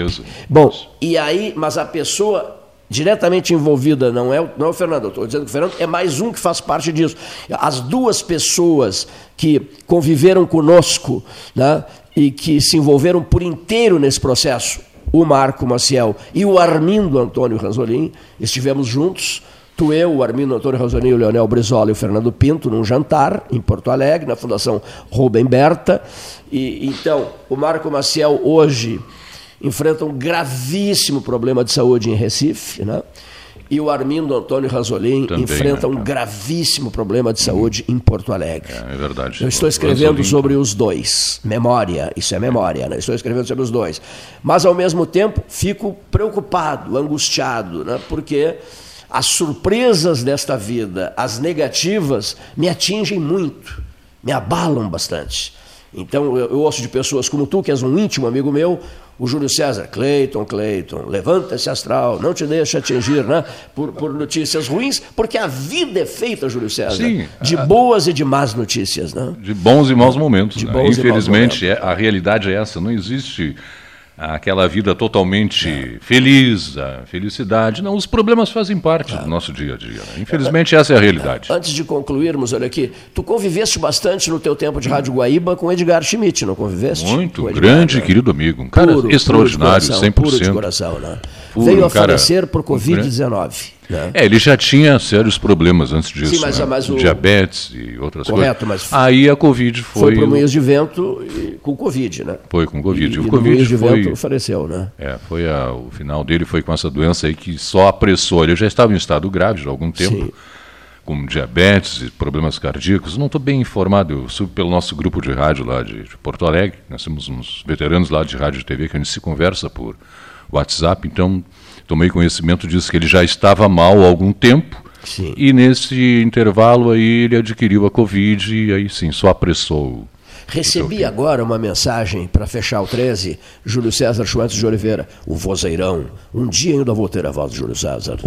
Bom, e aí, mas a pessoa diretamente envolvida não é, não é o Fernando, estou dizendo que o Fernando é mais um que faz parte disso. As duas pessoas que conviveram conosco né, e que se envolveram por inteiro nesse processo, o Marco Maciel e o Armindo Antônio Ranzolin, estivemos juntos. Tu, eu, o Armindo Antônio Ranzolin, o Leonel Brizola e o Fernando Pinto num jantar em Porto Alegre, na Fundação Rubem Berta. E, então, o Marco Maciel hoje enfrenta um gravíssimo problema de saúde em Recife, né? E o Armindo Antônio Também, enfrenta né, um gravíssimo problema de saúde em Porto Alegre. É verdade. Eu estou escrevendo Ranzolin. sobre os dois. Memória, isso é memória, né? Estou escrevendo sobre os dois. Mas, ao mesmo tempo, fico preocupado, angustiado, né? porque as surpresas desta vida, as negativas, me atingem muito, me abalam bastante. Então, eu, eu ouço de pessoas como tu, que és um íntimo amigo meu, o Júlio César, Cleiton, Cleiton, levanta esse astral, não te deixa atingir né, por, por notícias ruins, porque a vida é feita, Júlio César, Sim, de a- boas e de más notícias. Né? De bons e maus momentos. né? bons e maus Infelizmente, é- a realidade é essa. Não existe aquela vida totalmente feliz, a felicidade. Não, os problemas fazem parte do nosso dia a dia. né? Infelizmente, essa é a realidade. Antes de concluirmos, olha aqui, tu conviveste bastante no teu tempo de Rádio Guaíba com Edgar Schmidt, não conviveste? Muito Edgar, grande, né? querido amigo. Um cara Puro, extraordinário, puro de coração, 100%. Puro de coração, né? Puro, Veio a cara- falecer por um grande- Covid-19. Né? É, ele já tinha sérios problemas antes disso. Sim, mas- né? mas o- Diabetes e outras Correto, coisas. mas- Aí a Covid Foi, foi. para o Moinhos de Vento e- com Covid, né? Foi com Covid. E, o e no Covid Moinhos de foi. Vento faleceu, né? É, foi a- o final dele foi com essa doença aí que só apressou. Ele já estava em estado grave já há algum tempo, com diabetes e problemas cardíacos. Não estou bem informado, eu subo pelo nosso grupo de rádio lá de, de Porto Alegre. Nós temos uns veteranos lá de rádio e TV que a gente se conversa por WhatsApp, então tomei conhecimento disso que ele já estava mal há algum tempo. E nesse intervalo aí ele adquiriu a Covid e aí sim, só apressou. Recebi agora uma mensagem para fechar o 13, Júlio César Schwantz de Oliveira, o vozeirão. Um dia ainda vou ter a voz de Júlio César.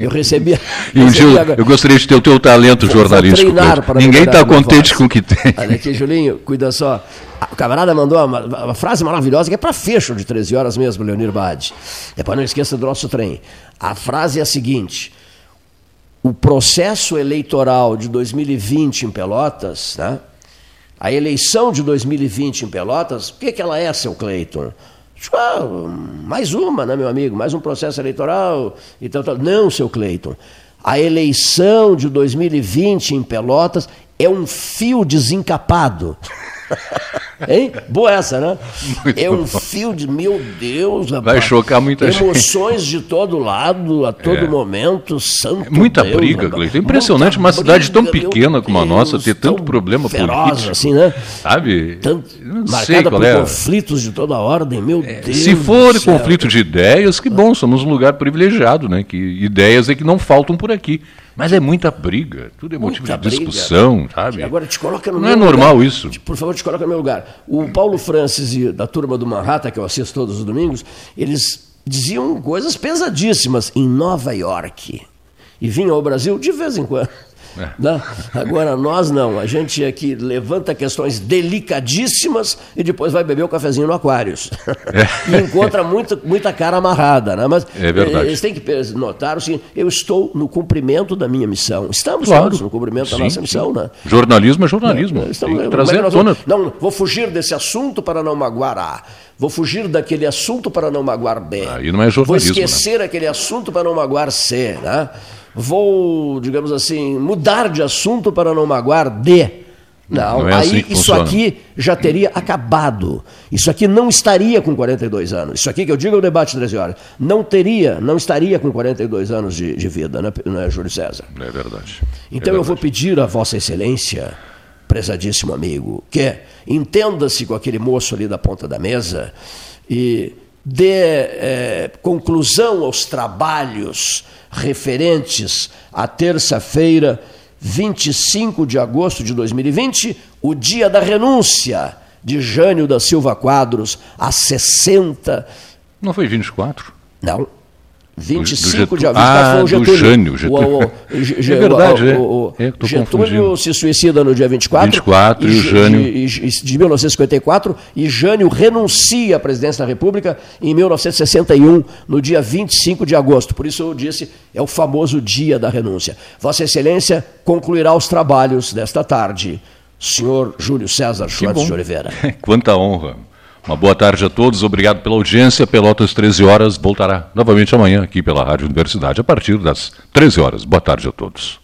Eu recebi. E um dia eu, gostaria de ter o teu talento Vou- vou jornalístico. para Ninguém está contente voz. com o que tem. Olha aqui, Julinho, cuida só. O camarada mandou uma, uma frase maravilhosa que é para fecho de 13 horas mesmo, Leonir Bade. Depois não esqueça do nosso trem. A frase é a seguinte: o processo eleitoral de 2020 em Pelotas, né? A eleição de 2020 em Pelotas, o que, que ela é, seu Cleiton? Ah, mais uma, né, meu amigo? Mais um processo eleitoral e tal, tal. Não, seu Cleiton. A eleição de 2020 em Pelotas é um fio desencapado. Hein? Boa essa, né? Muito é um bom. fio de. Meu Deus, Vai rapaz. chocar muita gente. Emoções de todo lado, a todo É. momento, santo Muita Deus, briga. Cleiton. É impressionante uma Muita cidade tão briga, meu pequena como a nossa ter tanto tão problema feroz, político. assim, né? Sabe? Eu não sei Marcada qual por é. conflitos de toda ordem, meu Deus. Se for conflito de ideias, que bom, somos um lugar privilegiado, né? Que ideias é que não faltam por aqui. Mas é muita briga, tudo é motivo Muita de briga. discussão, sabe? Agora te coloca no Não é normal lugar. isso. Por favor, te coloca no meu lugar. O Paulo Francis e da turma do Manhattan, que eu assisto todos os domingos, eles diziam coisas pesadíssimas em Nova York. E vinham ao Brasil de vez em quando. É. Né? Agora nós não, a gente aqui levanta questões delicadíssimas e depois vai beber o cafezinho no Aquários. e encontra muito, muita cara amarrada. Né? Mas É verdade. eles têm que notar o seguinte: eu estou no cumprimento da minha missão. Estamos Claro. todos no cumprimento da Sim, nossa sim. missão, né? Jornalismo é jornalismo. É, estamos- trazer é vamos- Não, vou fugir desse assunto para não magoar A. Vou fugir daquele assunto para não magoar B. Aí não é Vou jornalismo, né? esquecer aquele assunto para não magoar C. Né? Vou, digamos assim, mudar de assunto para não magoar D. Não, Não é aí assim que isso funciona. aqui já teria acabado. Isso aqui não estaria com 42 anos. Isso aqui que eu digo é o debate 13 horas. Não teria, não estaria com 42 anos de, de vida, né, né, Júlio César? É verdade. Então eu vou pedir a Vossa Excelência, prezadíssimo amigo, que entenda-se com aquele moço ali da ponta da mesa e dê eh, conclusão aos trabalhos referentes à terça-feira, 25 de agosto de 2020, o dia da renúncia de Jânio da Silva Quadros, a 60. Não foi 24? Não. 25 de agosto. Ah, foi o Getúlio. Jânio, Getúlio. O, o, o, é verdade, o, é. é Getúlio se suicida no dia 24. 24 e, e o Jânio. De, de 1954 e Jânio renuncia à presidência da República em 1961, no dia 25 de agosto. Por isso eu disse, é o famoso dia da renúncia. Vossa Excelência concluirá os trabalhos desta tarde. Senhor Júlio César Schwartz de Oliveira. Quanta honra. Uma boa tarde a todos, obrigado pela audiência. Pelotas 13 horas voltará novamente amanhã aqui pela Rádio Universidade a partir das 13 horas. Boa tarde a todos.